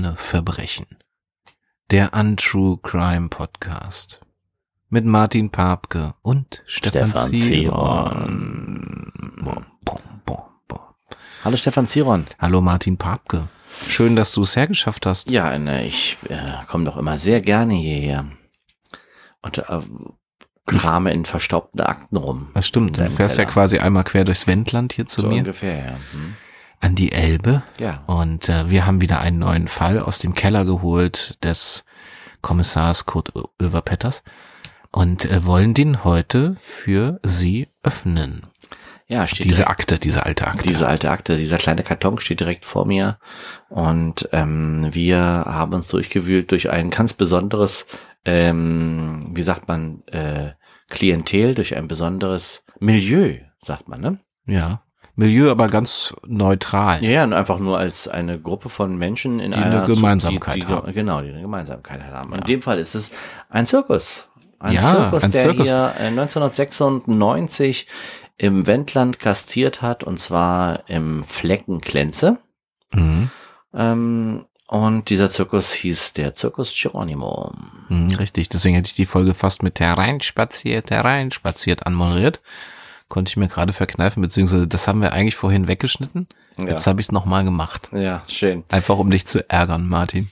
Spontane Verbrechen. Der Untrue Crime Podcast. Mit Martin Papke und Stefan, Stefan Ziron. Bom, bom, bom, bom. Hallo Stefan Ziron. Hallo Martin Papke. Schön, dass du es hergeschafft hast. Ja, ne, ich äh, komme doch immer sehr gerne hierher und äh, krame in verstaubten Akten rum. Das stimmt. Du fährst ja Keller. quasi einmal quer durchs Wendland hier zu so mir ungefähr, ja. Hm. An die Elbe. Ja. Und äh, wir haben wieder einen neuen Fall aus dem Keller geholt des Kommissars Kurt Ö- Oeverpetters und äh, wollen den heute für Sie öffnen. Ja, steht Diese direkt, Akte, diese alte Akte. diese alte Akte, dieser kleine Karton steht direkt vor mir und ähm, wir haben uns durchgewühlt durch ein ganz besonderes, ähm, wie sagt man, äh, Klientel, durch ein besonderes Milieu, sagt man, ne? ja. Milieu aber ganz neutral. Ja, ja, und einfach nur als eine Gruppe von Menschen in Die einer eine Gemeinsamkeit die, die, haben. Genau, die eine Gemeinsamkeit haben. In dem Fall ist es ein Zirkus. Ein Ja, Zirkus, ein der Zirkus. hier äh, 1996 im Wendland gastiert hat, und zwar im Flecken Klenze. Mhm. Ähm, und dieser Zirkus hieß der Zirkus Geronimo. Mhm, richtig, deswegen hätte ich die Folge fast mit hereinspaziert, hereinspaziert anmoderiert. Konnte ich mir gerade verkneifen, beziehungsweise das haben wir eigentlich vorhin weggeschnitten. Ja. Jetzt habe ich es nochmal gemacht. Ja, schön. Einfach um dich zu ärgern, Martin.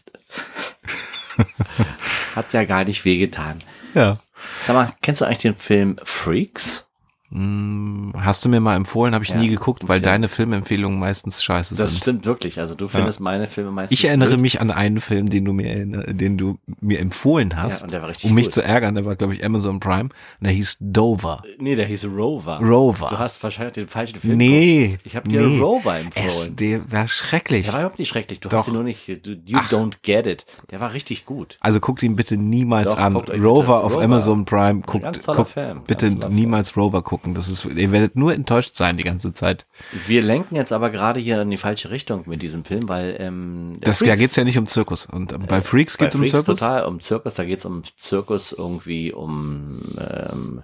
Hat ja gar nicht wehgetan. Ja. Sag mal, kennst du eigentlich den Film Freaks? Hm, Hast du mir mal empfohlen, habe ich Ja, nie geguckt, weil ich- deine Filmempfehlungen meistens scheiße Das sind. stimmt wirklich. Also du findest meine Filme meistens Ich erinnere blöd. mich an einen Film, den du mir, den du mir empfohlen hast, Ja, und der war richtig um mich gut. zu ärgern. Der war, glaube ich, Amazon Prime. Und der hieß Dover. Nee, der hieß Rover. Rover. Du hast wahrscheinlich den falschen Film. Nee. geguckt. Ich habe dir nee. Rover empfohlen. Es, der war schrecklich. der war überhaupt nicht schrecklich. Du Doch. hast ihn nur nicht. Du, you don't get it. Der war richtig gut. Also guckt ihn bitte niemals Doch, an. Rover auf Rover Amazon Prime. Guckt, ganz toller guckt Film, bitte niemals Rover gucken. Das ist, ihr werdet nur enttäuscht sein die ganze Zeit. Wir lenken jetzt aber gerade hier in die falsche Richtung mit diesem Film, weil ähm, Das, da geht's ja nicht um Zirkus. Und ähm, bei Freaks bei geht's um Freaks Zirkus. total um Zirkus. Da geht's um Zirkus irgendwie um ähm,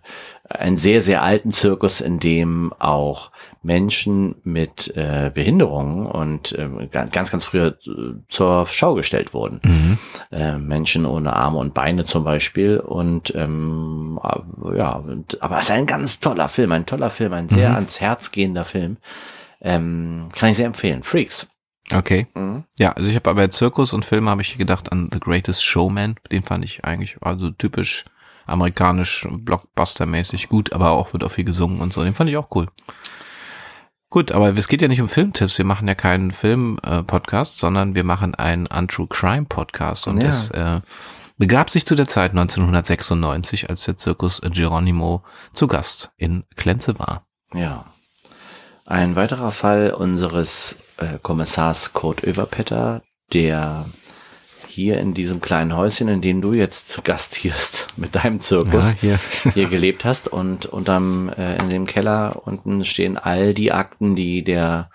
einen sehr sehr alten Zirkus, in dem auch Menschen mit äh, Behinderungen und ähm, ganz ganz früher äh, zur Schau gestellt wurden. Mhm. äh, Menschen ohne Arme und Beine zum Beispiel. Und ähm, äh, ja, und, aber es ist ein ganz toller Film, ein toller Film, ein sehr Mhm. ans Herz gehender Film. Ähm, kann ich sehr empfehlen. Freaks. Okay. Mhm. Ja, also ich habe aber bei Zirkus und Filme habe ich gedacht an The Greatest Showman. Den fand ich eigentlich also typisch amerikanisch, Blockbuster-mäßig gut, aber auch wird auch viel gesungen und so. Den fand ich auch cool. Gut, aber es geht ja nicht um Filmtipps. Wir machen ja keinen Film-Podcast, sondern wir machen einen Untrue Crime Podcast. Und Ja. es äh, begab sich zu der Zeit 1996, als der Zirkus Geronimo zu Gast in Klenze war. Ja. Ein weiterer Fall unseres äh, Kommissars Kurt Oeverpetter, der hier in diesem kleinen Häuschen, in dem du jetzt gastierst mit deinem Zirkus, hier. hier gelebt hast und unterm äh, in dem Keller unten stehen all die Akten, die der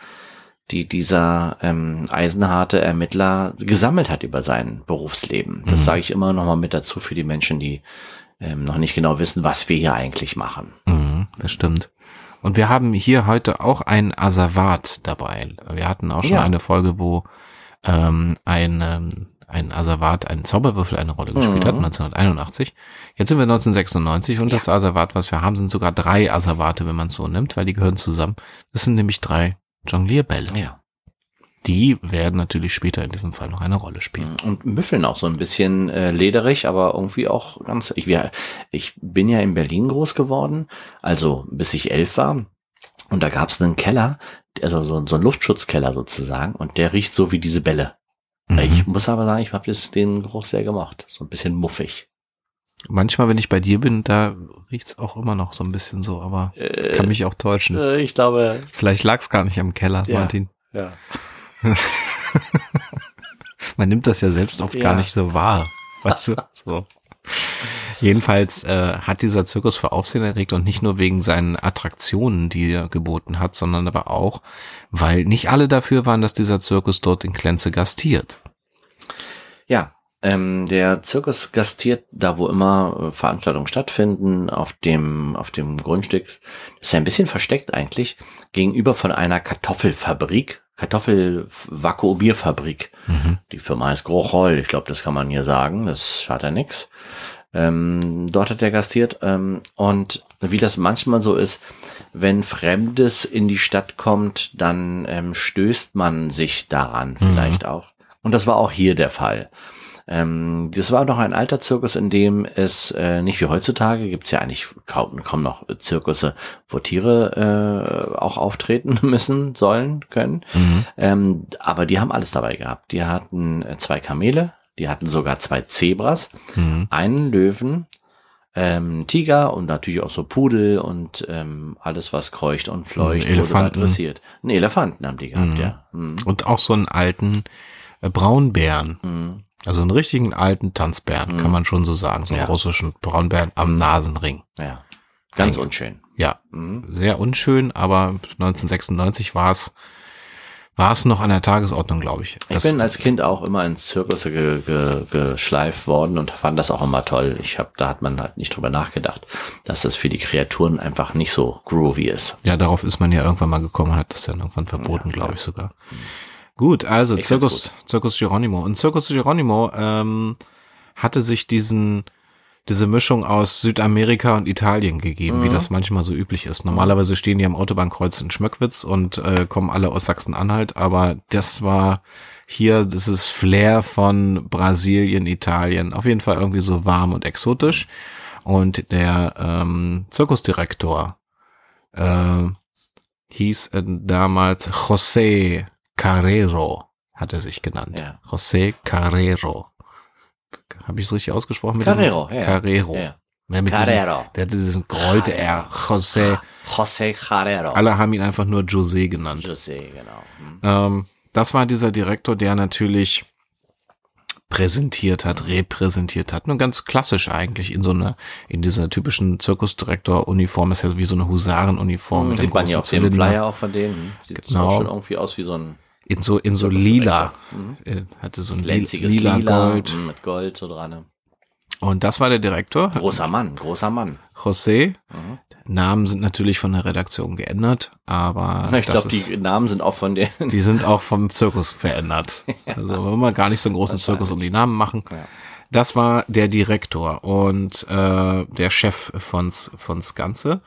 die dieser ähm, eisenharte Ermittler gesammelt hat über sein Berufsleben. Das Mhm. sage ich immer noch mal mit dazu für die Menschen, die ähm, noch nicht genau wissen, was wir hier eigentlich machen. Mhm, das stimmt. Und wir haben hier heute auch ein Asservat dabei. Wir hatten auch schon Ja. eine Folge, wo ähm, ein, ähm, ein Asservat, ein Zauberwürfel eine Rolle gespielt hat, Mhm. 1981. Jetzt sind wir 1996 und das Asservat, was wir haben, sind sogar drei Asservate, wenn man es so nimmt, weil die gehören zusammen. Das sind nämlich drei Jonglierbälle. Ja. Die werden natürlich später in diesem Fall noch eine Rolle spielen. Und müffeln auch so ein bisschen äh, lederig, aber irgendwie auch ganz. Ich, wir, ich bin ja in Berlin groß geworden, also bis ich elf war. Und da gab es einen Keller, also so, so einen Luftschutzkeller sozusagen, und der riecht so wie diese Bälle. Mhm. Ich muss aber sagen, ich habe den Geruch sehr gemocht. So ein bisschen muffig. Manchmal, wenn ich bei dir bin, da riecht's auch immer noch so ein bisschen so, aber Äh, kann mich auch täuschen. äh, ich glaube, Vielleicht lag's gar nicht am Keller, Ja. Martin. ja. Man nimmt das ja selbst oft Ja. gar nicht so wahr. Weißt du? So. Jedenfalls äh, hat dieser Zirkus für Aufsehen erregt und nicht nur wegen seinen Attraktionen, die er geboten hat, sondern aber auch, weil nicht alle dafür waren, dass dieser Zirkus dort in Klenze gastiert. Ja, ähm, der Zirkus gastiert da, wo immer äh, Veranstaltungen stattfinden, auf dem, auf dem Grundstück. Das ist ja ein bisschen versteckt eigentlich, gegenüber von einer Kartoffelfabrik. Kartoffelvakuumierfabrik. Mhm. Die Firma heißt Grochol, ich glaube, das kann man hier sagen, das schadet ja nix. Ähm, dort hat er gastiert ähm, und wie das manchmal so ist, wenn Fremdes in die Stadt kommt, dann ähm, stößt man sich daran vielleicht auch. Und das war auch hier der Fall. Ähm, das war noch ein alter Zirkus, in dem es äh, nicht wie heutzutage gibt's ja eigentlich kaum, kaum noch Zirkusse, wo Tiere äh, auch auftreten müssen, sollen, können. Ähm, aber die haben alles dabei gehabt. Die hatten äh, zwei Kamele, die hatten sogar zwei Zebras, Mhm. einen Löwen, ähm, Tiger und natürlich auch so Pudel und ähm, alles, was kreucht und fleucht, Mhm, Elefanten. interessiert. Einen Elefanten haben die gehabt, ja. Mhm. Und auch so einen alten äh, Braunbären. Mhm. Also einen richtigen alten Tanzbären, kann man schon so sagen. So einen Ja. russischen Braunbären am Nasenring. Ja. Ganz Eigentlich. unschön. Ja, Mhm. sehr unschön, aber 1996 war es war es noch an der Tagesordnung, glaube ich. Ich bin als Kind auch immer ins Zirkus ge, ge, geschleift worden und fand das auch immer toll. Ich habe, da hat man halt nicht drüber nachgedacht, dass das für die Kreaturen einfach nicht so groovy ist. ja, darauf ist man ja irgendwann mal gekommen, hat das dann irgendwann verboten, glaube ich sogar. Gut, also Ich Zirkus, Zirkus Geronimo. Und Zirkus Geronimo ähm, hatte sich diesen diese Mischung aus Südamerika und Italien gegeben, wie das manchmal so üblich ist. Normalerweise stehen die am Autobahnkreuz in Schmöckwitz und äh, kommen alle aus Sachsen-Anhalt, aber das war hier dieses Flair von Brasilien, Italien, auf jeden Fall irgendwie so warm und exotisch. Und der ähm, Zirkusdirektor äh, hieß äh, damals José Carrero, hat er sich genannt. Ja. José Carrero. Habe ich es richtig ausgesprochen? mit Carrero, dem? ja. Carrero. Ja. Ja, Carrero. Diesem, der hatte diesen gerollte R. José. José Carrero. Alle haben ihn einfach nur José genannt. José, genau. Hm. Ähm, das war dieser Direktor, der natürlich präsentiert hat, repräsentiert hat. Nur ganz klassisch eigentlich in so einer, in dieser typischen Zirkusdirektor-Uniform. Ist ja wie so eine Husarenuniform. dem Sieht man ja auf dem Zylinder. Flyer auch von denen. Sieht Genau. auch schon irgendwie aus wie so ein In so, in so lila. Äh, Hatte so ein glänziges lila, Lila, Gold. hm, mit Gold so dran. ne? Und das war der Direktor. Großer Mann, großer Mann. José. Mhm. Namen sind natürlich von der Redaktion geändert, aber Ich glaube, die Namen sind auch von den. Die sind auch vom Zirkus verändert. Also wollen wir gar nicht so einen großen Zirkus um die Namen machen. Ja. Das war der Direktor und äh, der Chef von's, von's Ganze.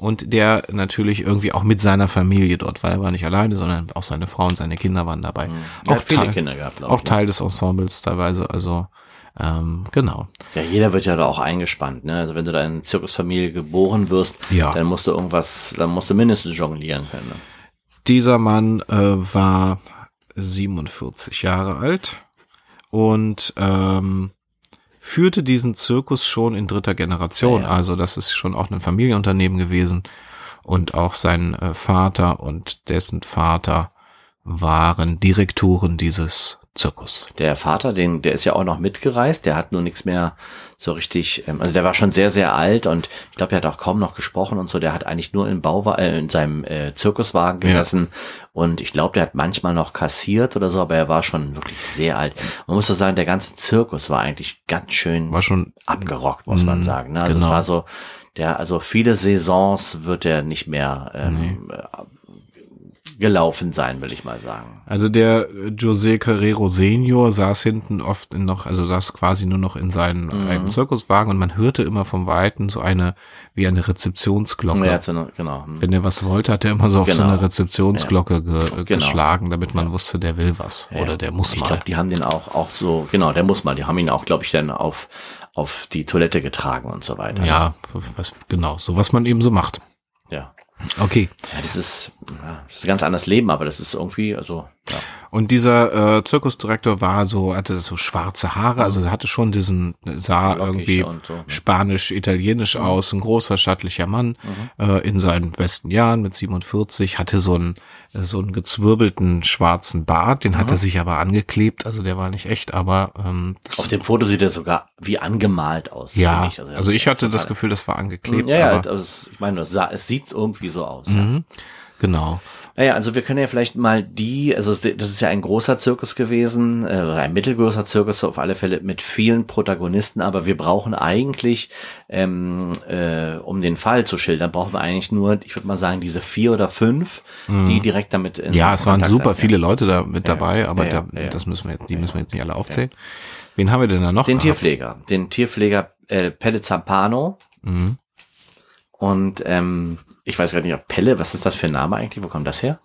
Und der natürlich irgendwie auch mit seiner Familie dort war. Er war nicht alleine, sondern auch seine Frau und seine Kinder waren dabei. Er Auch, Teil, gehabt, auch ich. ne? Teil des Ensembles teilweise. Also ähm, genau. Ja, jeder wird ja da auch eingespannt, ne? Also wenn du da in eine Zirkusfamilie geboren wirst, Ja. dann musst du irgendwas, dann musst du mindestens jonglieren können. Ne? Dieser Mann äh, war 47 Jahre alt und ähm, führte diesen Zirkus schon in dritter Generation. Ja, ja. Also das ist schon auch ein Familienunternehmen gewesen. Und auch sein äh, Vater und dessen Vater waren Direktoren dieses Zirkus. Der Vater, den, der ist ja auch noch mitgereist, der hat nur nichts mehr so richtig, ähm, also der war schon sehr, sehr alt und ich glaube, der hat auch kaum noch gesprochen und so, der hat eigentlich nur im Bauwa äh, in seinem äh, Zirkuswagen Ja. gesessen und ich glaube, der hat manchmal noch kassiert oder so, aber er war schon wirklich sehr alt. Man muss so sagen, der ganze Zirkus war eigentlich ganz schön War schon, abgerockt, muss man Mm, sagen. Ne? Also genau. es war so, der, also viele Saisons wird er nicht mehr ähm, äh, gelaufen sein, will ich mal sagen. also der José Carrero Senior saß hinten oft in noch, also saß quasi nur noch in seinem Mhm. eigenen Zirkuswagen und man hörte immer vom Weiten so eine, wie eine Rezeptionsglocke. Ja, so genau. hm. Wenn er was wollte, hat er immer so auf so Genau. eine Rezeptionsglocke ge Genau. geschlagen, damit man wusste, der will was Ja, oder der muss ich mal. glaube, die haben den auch, auch so, genau, der muss mal, die haben ihn auch, glaube ich, dann auf, auf die Toilette getragen und so weiter. ja, was, genau, so was man eben so macht. Ja. Okay. Ja, das ist, das ist ein ganz anderes Leben, aber das ist irgendwie, also, ja. Und dieser äh, Zirkusdirektor war so, hatte so schwarze Haare, also er hatte schon diesen, sah Lockig irgendwie so, ne? spanisch-italienisch aus, ein großer, stattlicher Mann äh, in seinen besten Jahren mit 47, hatte so einen, so einen gezwirbelten schwarzen Bart, den hat er sich aber angeklebt, also der war nicht echt, aber ähm, Auf dem Foto sieht er sogar wie angemalt aus. ja, finde also ich hatte das Gefühl, das war angeklebt, Ja, ja, also ich meine, es sieht irgendwie so aus. Ja. Mhm. Genau. Naja, also wir können ja vielleicht mal die, also das ist ja ein großer Zirkus gewesen, äh, ein mittelgroßer Zirkus auf alle Fälle mit vielen Protagonisten, aber wir brauchen eigentlich, ähm, äh, um den Fall zu schildern, brauchen wir eigentlich nur, ich würde mal sagen, diese vier oder fünf, mhm. die direkt damit in Ja, es Kontakt waren super sind, viele ja. Leute da mit dabei, aber ja, da, das müssen wir jetzt, die müssen wir jetzt nicht alle aufzählen. Wen haben wir denn da noch? Den gehabt? Tierpfleger, den Tierpfleger äh, Pelle Zampano. Mhm. Und ähm, ich weiß gar nicht, ob Pelle, was ist das für ein Name eigentlich? Wo kommt das her?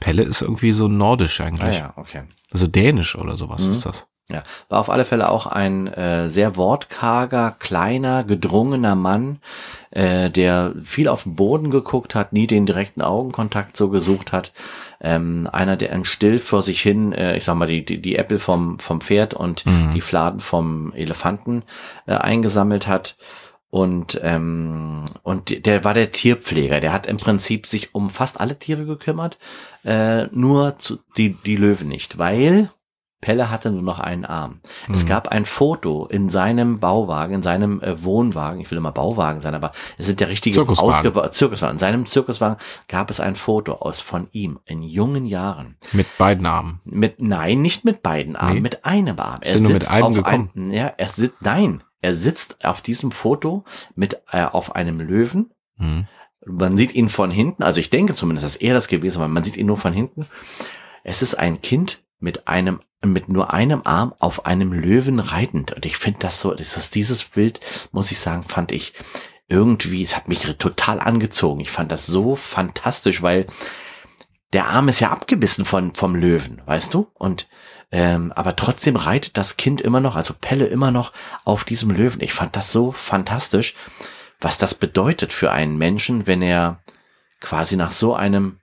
Pelle ist irgendwie so nordisch eigentlich. Ah ja, okay. Also dänisch oder sowas mhm. ist das. Ja, war auf alle Fälle auch ein äh, sehr wortkarger, kleiner, gedrungener Mann, äh, der viel auf den Boden geguckt hat, nie den direkten Augenkontakt so gesucht hat. Ähm, einer, der ein still vor sich hin, äh, ich sag mal, die, die, die Äpfel vom, vom Pferd und mhm. die Fladen vom Elefanten äh, eingesammelt hat. Und, ähm, und der war der Tierpfleger. Der hat im Prinzip sich um fast alle Tiere gekümmert, äh, nur zu, die, die Löwen nicht, weil Pelle hatte nur noch einen Arm. Mhm. Es gab ein Foto in seinem Bauwagen, in seinem äh, Wohnwagen, ich will immer Bauwagen sein, aber es sind der richtige Zirkuswagen. Zirkuswagen. In seinem Zirkuswagen gab es ein Foto aus von ihm in jungen Jahren. Mit beiden Armen. Mit nein, nicht mit beiden Armen, nee. mit einem Arm. Er Sind nur mit einem gekommen? Ein, ja, er sitzt nein, er sitzt auf diesem Foto mit äh, auf einem Löwen. Mhm. Man sieht ihn von hinten, also ich denke zumindest, dass er das gewesen war. Man sieht ihn nur von hinten. Es ist ein Kind mit einem mit nur einem Arm auf einem Löwen reitend. Und ich finde das so, das ist dieses Bild, muss ich sagen, fand ich irgendwie, es hat mich total angezogen. Ich fand das so fantastisch, weil der Arm ist ja abgebissen von vom Löwen, weißt du? Und ähm, aber trotzdem reitet das Kind immer noch, also Pelle immer noch auf diesem Löwen. Ich fand das so fantastisch, was das bedeutet für einen Menschen, wenn er quasi nach so einem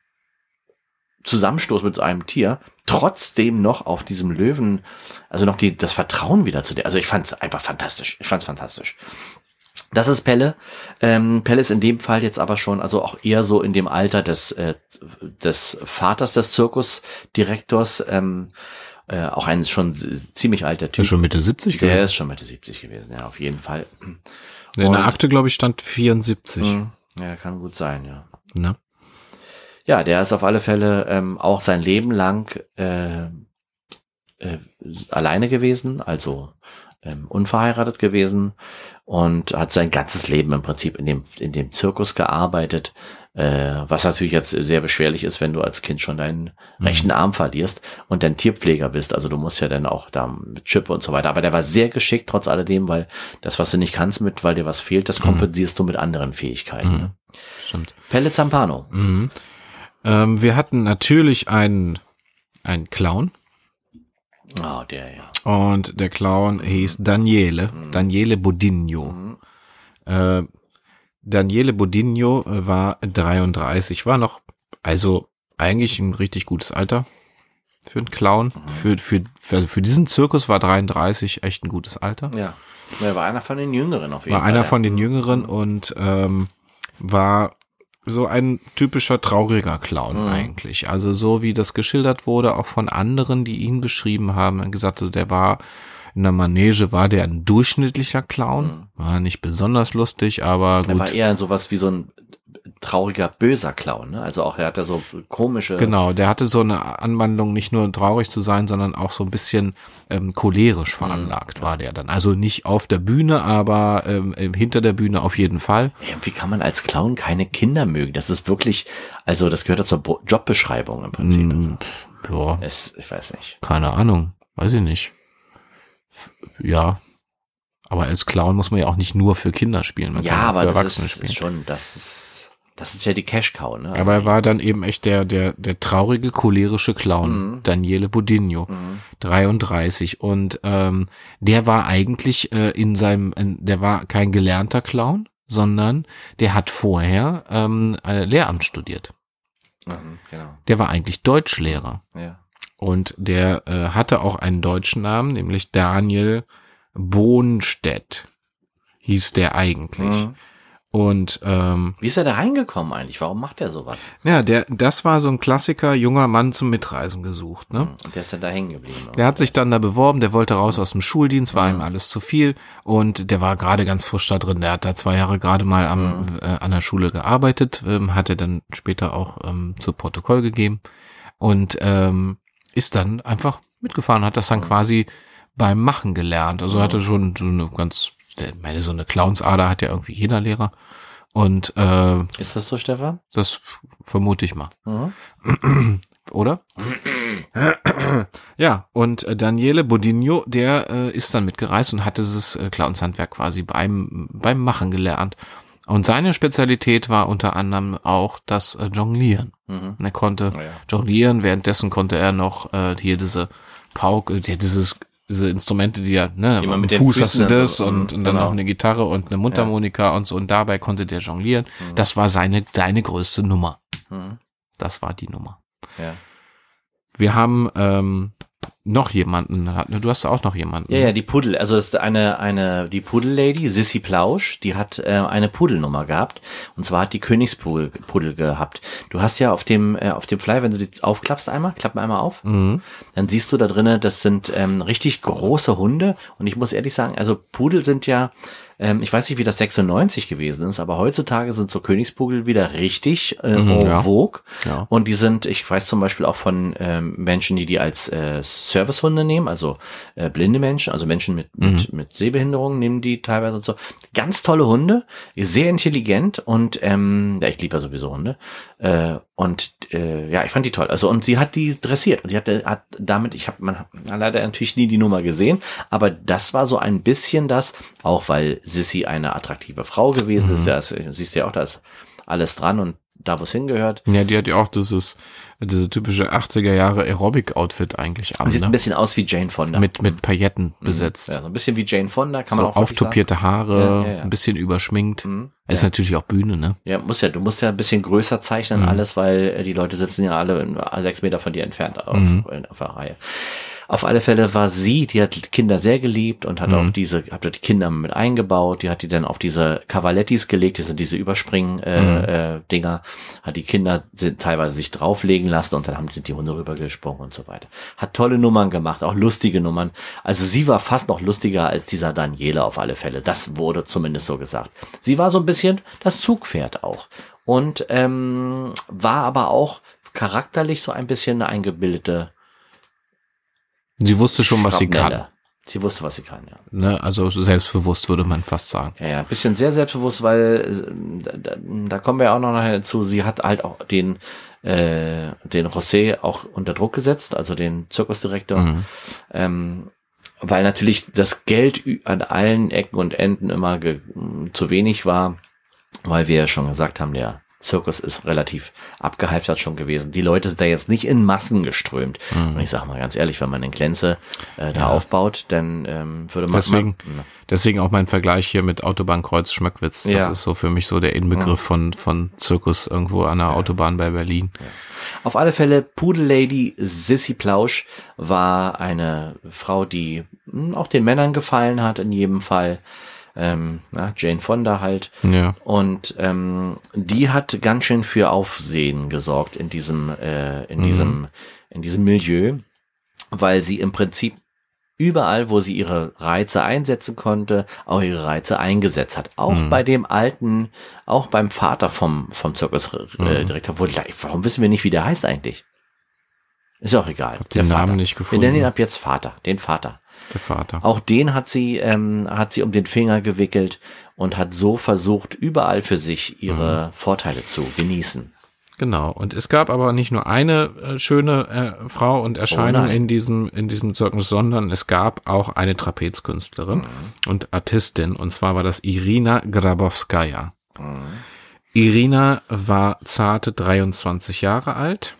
Zusammenstoß mit einem Tier trotzdem noch auf diesem Löwen, also noch die, das Vertrauen wieder zu der. Also ich fand es einfach fantastisch. Ich fand es fantastisch. Das ist Pelle. Ähm, Pelle ist in dem Fall jetzt aber schon, also auch eher so in dem Alter des, äh, des Vaters des Zirkusdirektors. Ähm, äh, auch ein schon ziemlich alter Typ. Ist schon Mitte 70 gewesen? Der ist schon Mitte 70 gewesen, ja, auf jeden Fall. In Und, der Akte, glaube ich, stand 74. Mh, ja, kann gut sein, ja. Na? Ja, der ist auf alle Fälle ähm, auch sein Leben lang äh, äh, alleine gewesen, also ähm, unverheiratet gewesen und hat sein ganzes Leben im Prinzip in dem, in dem Zirkus gearbeitet, äh, was natürlich jetzt sehr beschwerlich ist, wenn du als Kind schon deinen mhm. rechten Arm verlierst und dann Tierpfleger bist. Also du musst ja dann auch da mit Chippe und so weiter. Aber der war sehr geschickt trotz alledem, weil das, was du nicht kannst mit, weil dir was fehlt, das mhm. kompensierst mhm. du mit anderen Fähigkeiten. Mhm. Ne? Stimmt. Pelle Zampano. Mhm. Ähm, wir hatten natürlich einen, einen Clown. Oh, der, ja. Und der Clown hieß Daniele, mhm. Daniele Bodinho. Äh, Daniele Bodinho äh, war 33, war noch, also eigentlich ein richtig gutes Alter für einen Clown. Mhm. Für, für, für, für diesen Zirkus war 33 echt ein gutes Alter. Ja. Er war einer von den Jüngeren auf jeden war Fall. War einer ja. von den Jüngeren und ähm, war so ein typischer trauriger Clown mhm. eigentlich. Also so wie das geschildert wurde, auch von anderen, die ihn beschrieben haben, gesagt, so, der war in der Manege war der ein durchschnittlicher Clown, mhm. war nicht besonders lustig, aber gut. Er war eher sowas wie so ein trauriger, böser Clown. Ne? Also auch er hatte so komische. Genau, der hatte so eine Anwandlung, nicht nur traurig zu sein, sondern auch so ein bisschen ähm, cholerisch veranlagt mhm, war der dann. Also nicht auf der Bühne, aber ähm, hinter der Bühne auf jeden Fall. Wie kann man als Clown keine Kinder mögen? Das ist wirklich, also das gehört ja zur Bo Jobbeschreibung im Prinzip. Mm, ja. Es, ich weiß nicht. Keine Ahnung, weiß ich nicht. Ja, aber als Clown muss man ja auch nicht nur für Kinder spielen. Man ja, aber das ist, ist, schon, das ist das ist ja die Cash Cow, ne? Aber er war dann eben echt der, der, der traurige, cholerische Clown, mhm. Daniele Bodinho, mhm. 33. Und ähm, der war eigentlich äh, in seinem, der war kein gelernter Clown, sondern der hat vorher ähm, äh, Lehramt studiert. Mhm, genau. Der war eigentlich Deutschlehrer. Ja. Und der äh, hatte auch einen deutschen Namen, nämlich Daniel Bohnstedt hieß der eigentlich. Mhm. Und ähm, Wie ist er da reingekommen eigentlich? Warum macht er sowas? ja, der, das war so ein Klassiker, junger Mann zum Mitreisen gesucht. Ne? Und der ist dann da hängen geblieben. oder? Der hat sich dann da beworben, der wollte raus aus dem Schuldienst, war ihm alles zu viel und der war gerade ganz frisch da drin. Der hat da zwei Jahre gerade mal am, äh, an der Schule gearbeitet, ähm, hat er dann später auch ähm, zu Protokoll gegeben und ähm, ist dann einfach mitgefahren, hat das dann quasi beim Machen gelernt. Also hatte schon so eine ganz, meine, so eine Clownsader hat ja irgendwie jeder Lehrer. Und äh, Ist das so, Stefan? das vermute ich mal Mhm. oder? ja, und äh, Daniele Bodinho, der äh, ist dann mitgereist und hat dieses äh, Clownshandwerk quasi beim, beim Machen gelernt. Und seine Spezialität war unter anderem auch das äh, Jonglieren. Mhm. Er konnte Oh ja. jonglieren, währenddessen konnte er noch äh, hier diese Pauke, die, dieses diese Instrumente, die ja, ne, Die am mit den Fuß hast du und das und, mhm, und dann genau. noch eine Gitarre und eine Mundharmonika und so und dabei konnte der jonglieren. Das war seine, seine größte Nummer. Mhm. Das war die Nummer. Ja. Wir haben ähm, noch jemanden. Du hast auch noch jemanden. Ja, ja, die Pudel, also es ist eine, eine, die Pudellady, Sissy Plausch, die hat äh, eine Pudelnummer gehabt. Und zwar hat die Königspudel Pudel gehabt. Du hast ja auf dem, äh, auf dem Flyer, wenn du die aufklappst einmal, klapp mal einmal auf, Mhm. dann siehst du da drinnen, das sind ähm, richtig große Hunde. Und ich muss ehrlich sagen, also Pudel sind ja, ähm, ich weiß nicht, wie das 96 gewesen ist, aber heutzutage sind so Königspudel wieder richtig äh, Mhm, en ja. vogue. Ja. Und die sind, ich weiß zum Beispiel auch von ähm, Menschen, die die als äh, Servicehunde nehmen, also äh, blinde Menschen, also Menschen mit, mit, mit Sehbehinderungen nehmen die teilweise und so. Ganz tolle Hunde, sehr intelligent und ähm, ja, ich liebe ja sowieso Hunde. Äh, und äh, ja, ich fand die toll. Also und sie hat die dressiert und die hatte, hat damit, ich habe man hat leider natürlich nie die Nummer gesehen, aber das war so ein bisschen das, auch weil Sissy eine attraktive Frau gewesen ist. Da ist, siehst du ja auch, da ist alles dran und da, wo es hingehört. Ja, die hat ja auch dieses, diese typische 80er Jahre Aerobic-Outfit eigentlich an, Sieht ein ne? bisschen aus wie Jane Fonda. Mit, mit Pailletten besetzt. ja, so ein bisschen wie Jane Fonda, kann so man auch auftopierte Haare, Ja, ja, ein bisschen überschminkt. Mhm. Ist natürlich auch Bühne, ne? Ja, muss ja, du musst ja ein bisschen größer zeichnen alles, weil äh, die Leute sitzen ja alle sechs Meter von dir entfernt auf, in, auf der Reihe. Auf alle Fälle war sie, die hat Kinder sehr geliebt und hat auch diese, hat die Kinder mit eingebaut, die hat die dann auf diese Cavalettis gelegt, die sind diese Überspringen äh, äh, Dinger, hat die Kinder teilweise sich drauflegen lassen und dann haben sind die Hunde rübergesprungen und so weiter. Hat tolle Nummern gemacht, auch lustige Nummern. Also sie war fast noch lustiger als dieser Daniele auf alle Fälle. Das wurde zumindest so gesagt. Sie war so ein bisschen das Zugpferd auch und ähm, war aber auch charakterlich so ein bisschen eine eingebildete Sie wusste schon, was sie kann. Sie wusste, was sie kann, ja. Ne? Also so selbstbewusst würde man fast sagen. Ja, ja, ein bisschen sehr selbstbewusst, weil äh, da, da, kommen wir auch noch nachher zu. Sie hat halt auch den äh, den José auch unter Druck gesetzt, also den Zirkusdirektor, Mhm. ähm, weil natürlich das Geld an allen Ecken und Enden immer zu wenig war, weil wir ja schon gesagt haben, der Zirkus ist relativ abgehalftert schon gewesen. Die Leute sind da jetzt nicht in Massen geströmt. Mhm. Und ich sage mal ganz ehrlich, wenn man den Glänze äh, da aufbaut, dann ähm, würde man Deswegen, man, deswegen auch mein Vergleich hier mit Autobahnkreuz Schmöckwitz. Das Ja. Mhm. ist so für mich so der Inbegriff von, von Zirkus irgendwo an der Autobahn bei Berlin. Auf alle Fälle, Pudellady Sissy Plausch war eine Frau, die mh, auch den Männern gefallen hat, in jedem Fall. Ähm, na, Jane Fonda halt. Ja. Und ähm, die hat ganz schön für Aufsehen gesorgt in diesem, äh, in diesem, in diesem Milieu, weil sie im Prinzip überall, wo sie ihre Reize einsetzen konnte, auch ihre Reize eingesetzt hat. Auch bei dem alten, auch beim Vater vom, vom Zirkusdirektor. Äh, warum wissen wir nicht, wie der heißt eigentlich? Ist ja auch egal. Hab den Namen nicht gefunden. Wir nennen ihn ab jetzt Vater, den Vater. Der Vater. Auch den hat sie, ähm, hat sie um den Finger gewickelt und hat so versucht, überall für sich ihre Mhm. Vorteile zu genießen. Genau. Und es gab aber nicht nur eine äh, schöne äh, Frau und Erscheinung Oh in diesem, in diesem Zirkus, sondern es gab auch eine Trapezkünstlerin Mhm. und Artistin. Und zwar war das Irina Grabowskaja. Mhm. Irina war zarte 23 Jahre alt.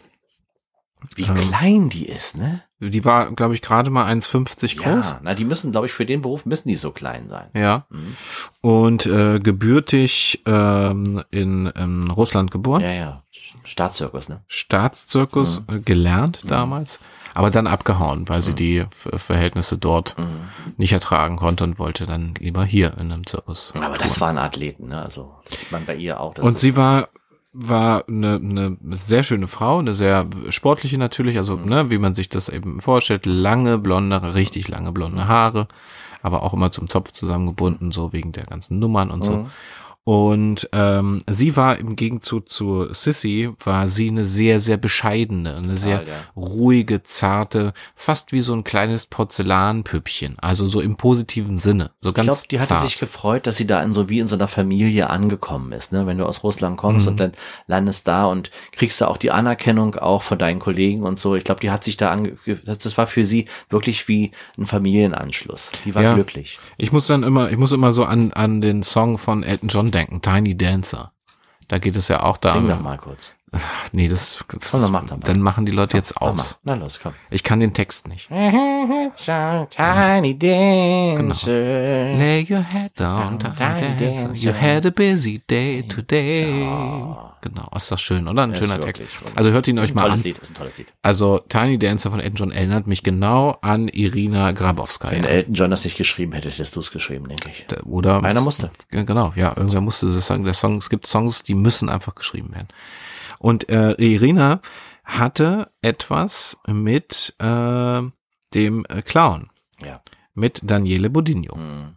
Wie Ähm. klein die ist, ne? Die war, glaube ich, gerade mal 1,50 groß. Ja, na, die müssen, glaube ich, für den Beruf müssen die so klein sein. Ja. Mhm. Und äh, gebürtig ähm, in ähm, Russland geboren. Ja, ja. Staatszirkus, ne? Staatszirkus äh, gelernt damals. aber dann abgehauen, weil sie die Ver- Verhältnisse dort Mhm. nicht ertragen konnte und wollte dann lieber hier in einem Zirkus. Aber das touren. waren Athleten, ne? Also das sieht man bei ihr auch. Das Und sie war war eine, eine sehr schöne Frau, eine sehr sportliche natürlich, also Mhm. ne, wie man sich das eben vorstellt, lange blonde, richtig lange blonde Haare, aber auch immer zum Zopf zusammengebunden, so wegen der ganzen Nummern und so. Und ähm, sie war im Gegenzug zu Sissy, war sie eine sehr, sehr bescheidene, eine sehr ja. ruhige, zarte, fast wie so ein kleines Porzellanpüppchen, also so im positiven Sinne, so Ich ganz glaube, die hatte zart. sich gefreut, dass sie da in so wie in so einer Familie angekommen ist. Ne? Wenn du aus Russland kommst Mhm. und dann landest da und kriegst da auch die Anerkennung auch von deinen Kollegen und so. Ich glaube, die hat sich da ange das war für sie wirklich wie ein Familienanschluss. Die war Ja. glücklich. Ich muss dann immer, ich muss immer so an, an den Song von Elton John denken, Tiny Dancer. Da geht es ja auch da. Sing doch mal kurz. Nee, das, das Komm, dann mach mal. dann machen die Leute jetzt Mach aus. Na los, komm. Ich kann den Text nicht. Tiny dancer. Lay your head down, Tiny Tiny Dancer. Dancer. You had a busy day today. Ja. Genau, ist doch schön, oder? Ein Ja, schöner Text. wirklich. Also hört ihn euch mal tolles an. Lied, ist ein tolles Lied. Also Tiny Dancer von Elton John erinnert mich genau an Irina Wenn Grabowskaja. Elton John das nicht geschrieben hätte, hättest du es geschrieben, denke ich. Oder Einer musste. Genau, ja, irgendwer musste das sagen. Der Song, es gibt Songs, die müssen einfach geschrieben werden. Und äh, Irina hatte etwas mit äh, dem äh, Clown, Ja. mit Daniele Bodinho. Mhm.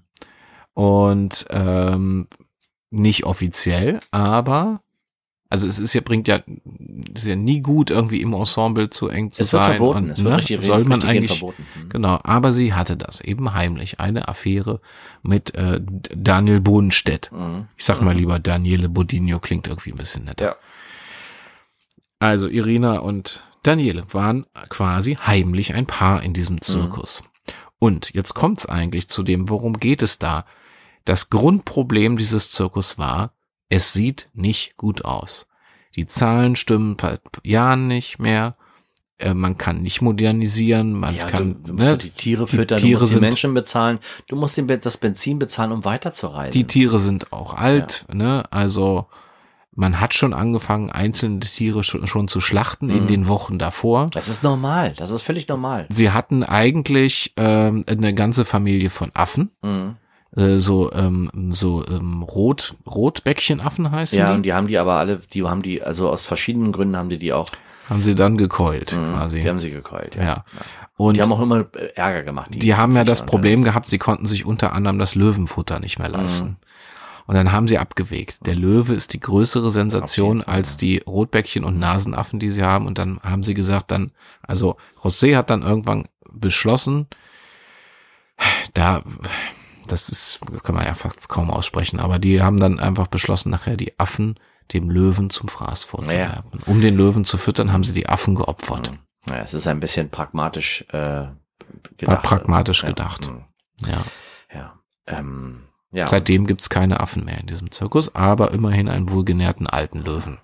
Und ähm, nicht offiziell, aber also es ist ja bringt ja ist ja nie gut irgendwie im Ensemble zu eng zu Es wird sein verboten. und es wird ne, richtig, soll man richtig eigentlich verboten. Mhm. Genau, aber sie hatte das eben heimlich, eine Affäre mit äh, Daniel Bodenstedt. Mhm. Ich sag mal lieber Daniele Bodinho, klingt irgendwie ein bisschen netter. Ja. Also Irina und Daniele waren quasi heimlich ein Paar in diesem Zirkus. Und jetzt kommt's eigentlich zu dem, worum geht es da? Das Grundproblem dieses Zirkus war, es sieht nicht gut aus. Die Zahlen stimmen seit Jahren nicht mehr. Äh, man kann nicht modernisieren, man Ja, kann du, du musst ne, ja die Tiere füttern, Tiere du musst die sind- Menschen bezahlen, du musst das Benzin bezahlen, um weiterzureisen. Die Tiere sind auch alt, ne? Also man hat schon angefangen, einzelne Tiere schon, schon zu schlachten in Mhm. den Wochen davor. das ist normal, das ist völlig normal. Sie hatten eigentlich ähm, eine ganze Familie von Affen, Mhm. äh, so ähm, so ähm, Rot Rotbäckchenaffen heißen Ja, die. und die haben die aber alle, die haben die, also aus verschiedenen Gründen haben die die auch, haben sie dann gekeult mhm, quasi. die haben sie gekeult. Ja. ja. Und Die haben auch immer äh, Ärger gemacht. die haben ja das. Problem gehabt, sie konnten sich unter anderem das Löwenfutter nicht mehr leisten. Mhm. Und dann haben sie abgewegt. Der Löwe ist die größere Sensation Fall, als die Rotbäckchen und Nasenaffen, die sie haben. Und dann haben sie gesagt, dann, also José hat dann irgendwann beschlossen, da, das ist, kann man ja kaum aussprechen, aber die haben dann einfach beschlossen, nachher die Affen dem Löwen zum Fraß vorzuwerfen. Um den Löwen zu füttern, haben sie die Affen geopfert. Ja, es ist ein bisschen pragmatisch äh, War gedacht. pragmatisch ja. gedacht. mhm. Ja. Ja. Ähm, ja. Seitdem gibt's keine Affen mehr in diesem Zirkus, aber immerhin einen wohlgenährten alten Löwen.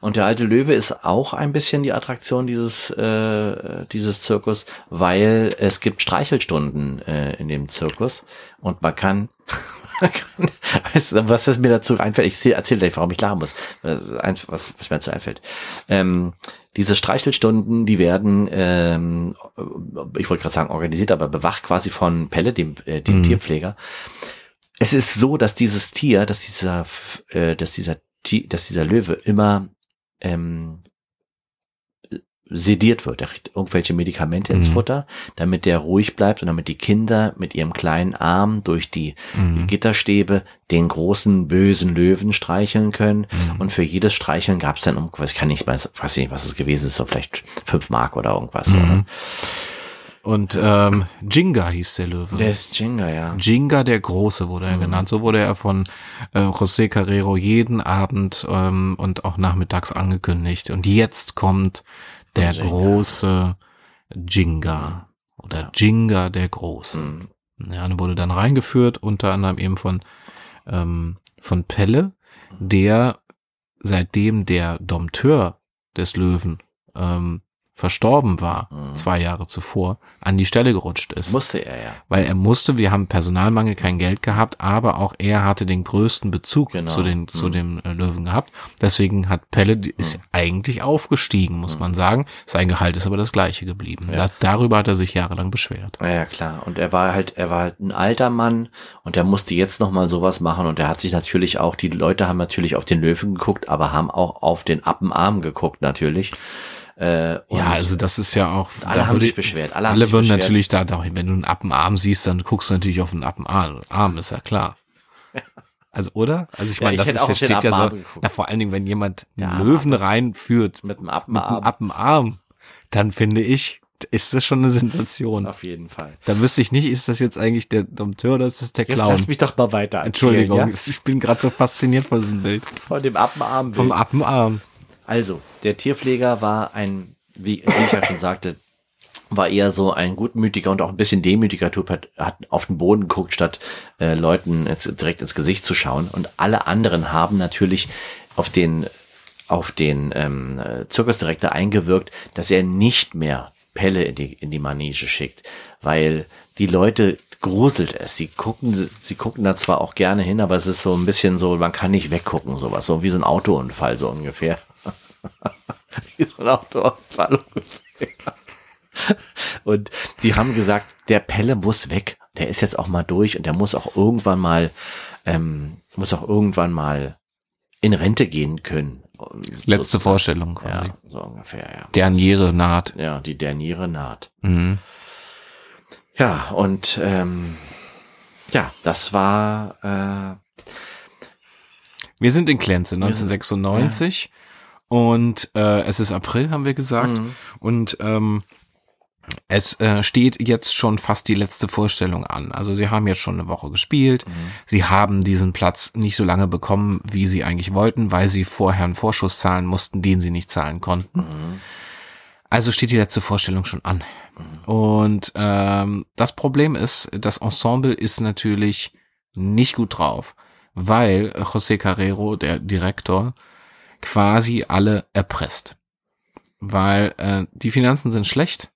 Und der alte Löwe ist auch ein bisschen die Attraktion dieses äh, dieses Zirkus, weil es gibt Streichelstunden äh, in dem Zirkus und man kann, man kann weißt du, was mir dazu einfällt, ich erzähle erzähl gleich, warum ich lachen muss, was, was, was mir dazu einfällt. Ähm, diese Streichelstunden, die werden, ähm, ich wollte gerade sagen organisiert, aber bewacht quasi von Pelle, dem, äh, dem Mhm. Tierpfleger. Es ist so, dass dieses Tier, dass dieser, äh, dass dieser, dass dieser Löwe immer ähm, sediert wird. Er kriegt irgendwelche Medikamente ins Mhm. Futter, damit der ruhig bleibt und damit die Kinder mit ihrem kleinen Arm durch die Mhm. Gitterstäbe den großen bösen Löwen streicheln können. Mhm. Und für jedes Streicheln gab es dann irgendwas, ich kann nicht, weiß, weiß nicht, was es gewesen ist, so vielleicht fünf Mark oder irgendwas. Mhm. Oder? Und ähm, Jinga hieß der Löwe. Der ist Jinga, ja. Jinga der Große wurde er Mhm. genannt. So wurde er von äh, José Carrero jeden Abend ähm, und auch nachmittags angekündigt. Und jetzt kommt der Jinga. große Jinga oder Jinga der Große. Mhm. Ja, und wurde dann reingeführt, unter anderem eben von, ähm, von Pelle, der seitdem der Dompteur des Löwen ähm, verstorben war, zwei Jahre zuvor, an die Stelle gerutscht ist. Musste er ja. Weil er musste, wir haben Personalmangel, kein Geld gehabt, aber auch er hatte den größten Bezug Genau. zu den zu dem äh, Löwen gehabt. Deswegen hat Pelle die- ist eigentlich aufgestiegen, muss man sagen. Sein Gehalt ist aber das gleiche geblieben. Da, darüber hat er sich jahrelang beschwert. Ja, ja, klar. Und er war halt, er war halt ein alter Mann und er musste jetzt noch mal sowas machen und er hat sich natürlich auch, die Leute haben natürlich auf den Löwen geguckt, aber haben auch auf den Appenarm geguckt natürlich. Äh, ja, also das ist ja auch. alle da haben würde sich ich- beschwert. Alle, Alle würden beschwert. natürlich da, wenn du einen Appenarm siehst, dann guckst du natürlich auf einen Appenarm, Arm, ist ja klar. Also, oder? Also ich Ja, meine, ich das ist, steht ja so, Appenarm na, vor allen Dingen, wenn jemand einen Ja, Löwen reinführt mit dem mit einem Appenarm. Appenarm, dann finde ich, ist das schon eine Sensation. Auf jeden Fall. Da wüsste ich nicht, ist das jetzt eigentlich der Dompteur oder ist das der Jetzt Clown? lass mich doch mal weiter erzählen, Entschuldigung, Ja? ich bin gerade so fasziniert von diesem Bild. Von dem Appenarm. Vom Appenarm. Also, der Tierpfleger war ein, wie, wie ich ja schon sagte, war eher so ein gutmütiger und auch ein bisschen demütiger Typ, hat, hat auf den Boden geguckt, statt äh, Leuten jetzt direkt ins Gesicht zu schauen. Und alle anderen haben natürlich auf den, auf den ähm, äh, Zirkusdirektor eingewirkt, dass er nicht mehr Pelle in die, in die Manege schickt, weil die Leute gruselt es. Sie gucken, sie gucken da zwar auch gerne hin, aber es ist so ein bisschen so, man kann nicht weggucken, sowas, so wie so ein Autounfall, so ungefähr. So ein Autounfall ungefähr. Und sie haben gesagt, der Pelle muss weg. Der ist jetzt auch mal durch und der muss auch irgendwann mal, ähm, muss auch irgendwann mal in Rente gehen können. Letzte Sozusagen. Vorstellung Ja, quasi. so ungefähr, ja. Derniere naht. Ja, die Derniere naht. Mhm. Ja, und ähm, ja, das war äh, Wir sind in Klenze, sind- 1996. Und äh, es ist April, haben wir gesagt. Mhm. Und ähm, es äh, steht jetzt schon fast die letzte Vorstellung an. Also sie haben jetzt schon eine Woche gespielt. Mhm. Sie haben diesen Platz nicht so lange bekommen, wie sie eigentlich wollten, weil sie vorher einen Vorschuss zahlen mussten, den sie nicht zahlen konnten. Mhm. Also steht die letzte Vorstellung schon an. Und ähm, das Problem ist, das Ensemble ist natürlich nicht gut drauf, weil José Carrero, der Direktor, quasi alle erpresst. Weil äh, die Finanzen sind schlecht,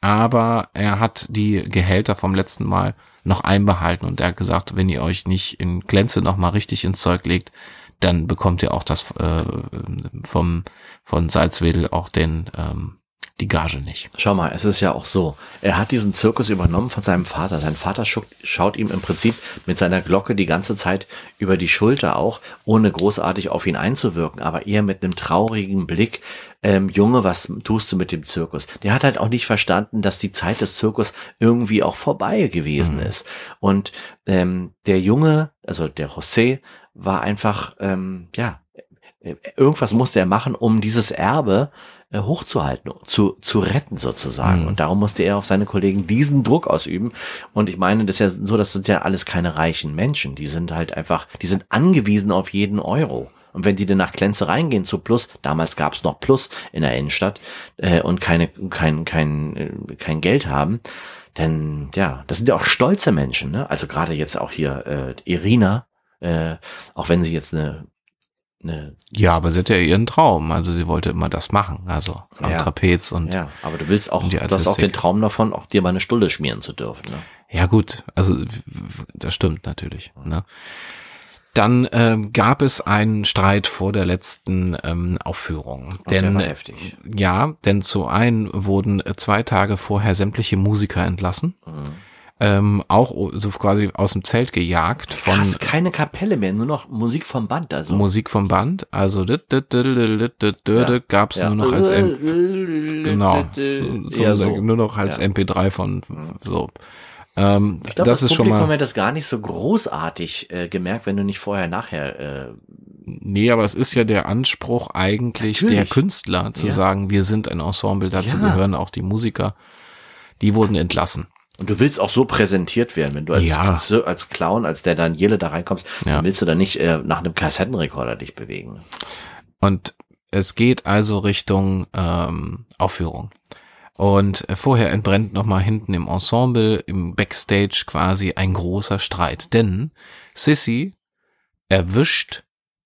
aber er hat die Gehälter vom letzten Mal noch einbehalten und er hat gesagt, wenn ihr euch nicht in Glänze nochmal richtig ins Zeug legt, dann bekommt ihr auch das äh, vom von Salzwedel auch den ähm, die Gage nicht. Schau mal, es ist ja auch so. Er hat diesen Zirkus übernommen von seinem Vater. Sein Vater schaut, ihm im Prinzip mit seiner Glocke die ganze Zeit über die Schulter auch, ohne großartig auf ihn einzuwirken, aber eher mit einem traurigen Blick. Ähm, Junge, was tust du mit dem Zirkus? Der hat halt auch nicht verstanden, dass die Zeit des Zirkus irgendwie auch vorbei gewesen ist. Und ähm, der Junge, also der José, war einfach, ähm, ja, äh, irgendwas musste er machen, um dieses Erbe hochzuhalten, zu, zu retten sozusagen. Mhm. Und darum musste er auf seine Kollegen diesen Druck ausüben. Und ich meine, das ist ja so, das sind ja alles keine reichen Menschen. Die sind halt einfach, die sind angewiesen auf jeden Euro. Und wenn die dann nach Klenze reingehen zu Plus, damals gab es noch Plus in der Innenstadt äh, und keine, kein, kein, äh, kein Geld haben, dann ja, das sind ja auch stolze Menschen. Ne? Also gerade jetzt auch hier äh, Irina, äh, auch wenn sie jetzt eine eine, Ja, aber sie hatte ja ihren Traum. Also sie wollte immer das machen. Also am Ja. Trapez und ja. ja, aber du willst auch, Und du hast auch den Traum davon, auch dir mal eine Stulle schmieren zu dürfen. Ne? gut, also das stimmt natürlich. Ne? Dann ähm, gab es einen Streit vor der letzten ähm, Aufführung. der denn war heftig. ja, denn zu einen wurden äh, zwei Tage vorher sämtliche Musiker entlassen. Mhm. Ähm, auch so quasi aus dem Zelt gejagt von Krass, keine Kapelle mehr, nur noch Musik vom Band. Also. Musik vom Band. Also dit, dit, dit, dit, dit, dit, dit, Ja. gab es Ja. nur noch als genau nur noch als Ja. MP3 von so. Ähm, Ich glaube, das, das, ist schon Publikum mal hätte das gar nicht so großartig äh, gemerkt, wenn du nicht vorher nachher. Äh, nee, aber es ist ja der Anspruch eigentlich der Natürlich. Künstler zu Ja. sagen, wir sind ein Ensemble, dazu Ja. gehören auch die Musiker. Die wurden entlassen. Und du willst auch so präsentiert werden, wenn du als, Ja. als, als Clown, als der Daniele da reinkommst, Ja. dann willst du da nicht äh, nach einem Kassettenrekorder dich bewegen. Und es geht also Richtung ähm, Aufführung. Und äh, vorher entbrennt nochmal hinten im Ensemble, im Backstage quasi ein großer Streit. Denn Sissy erwischt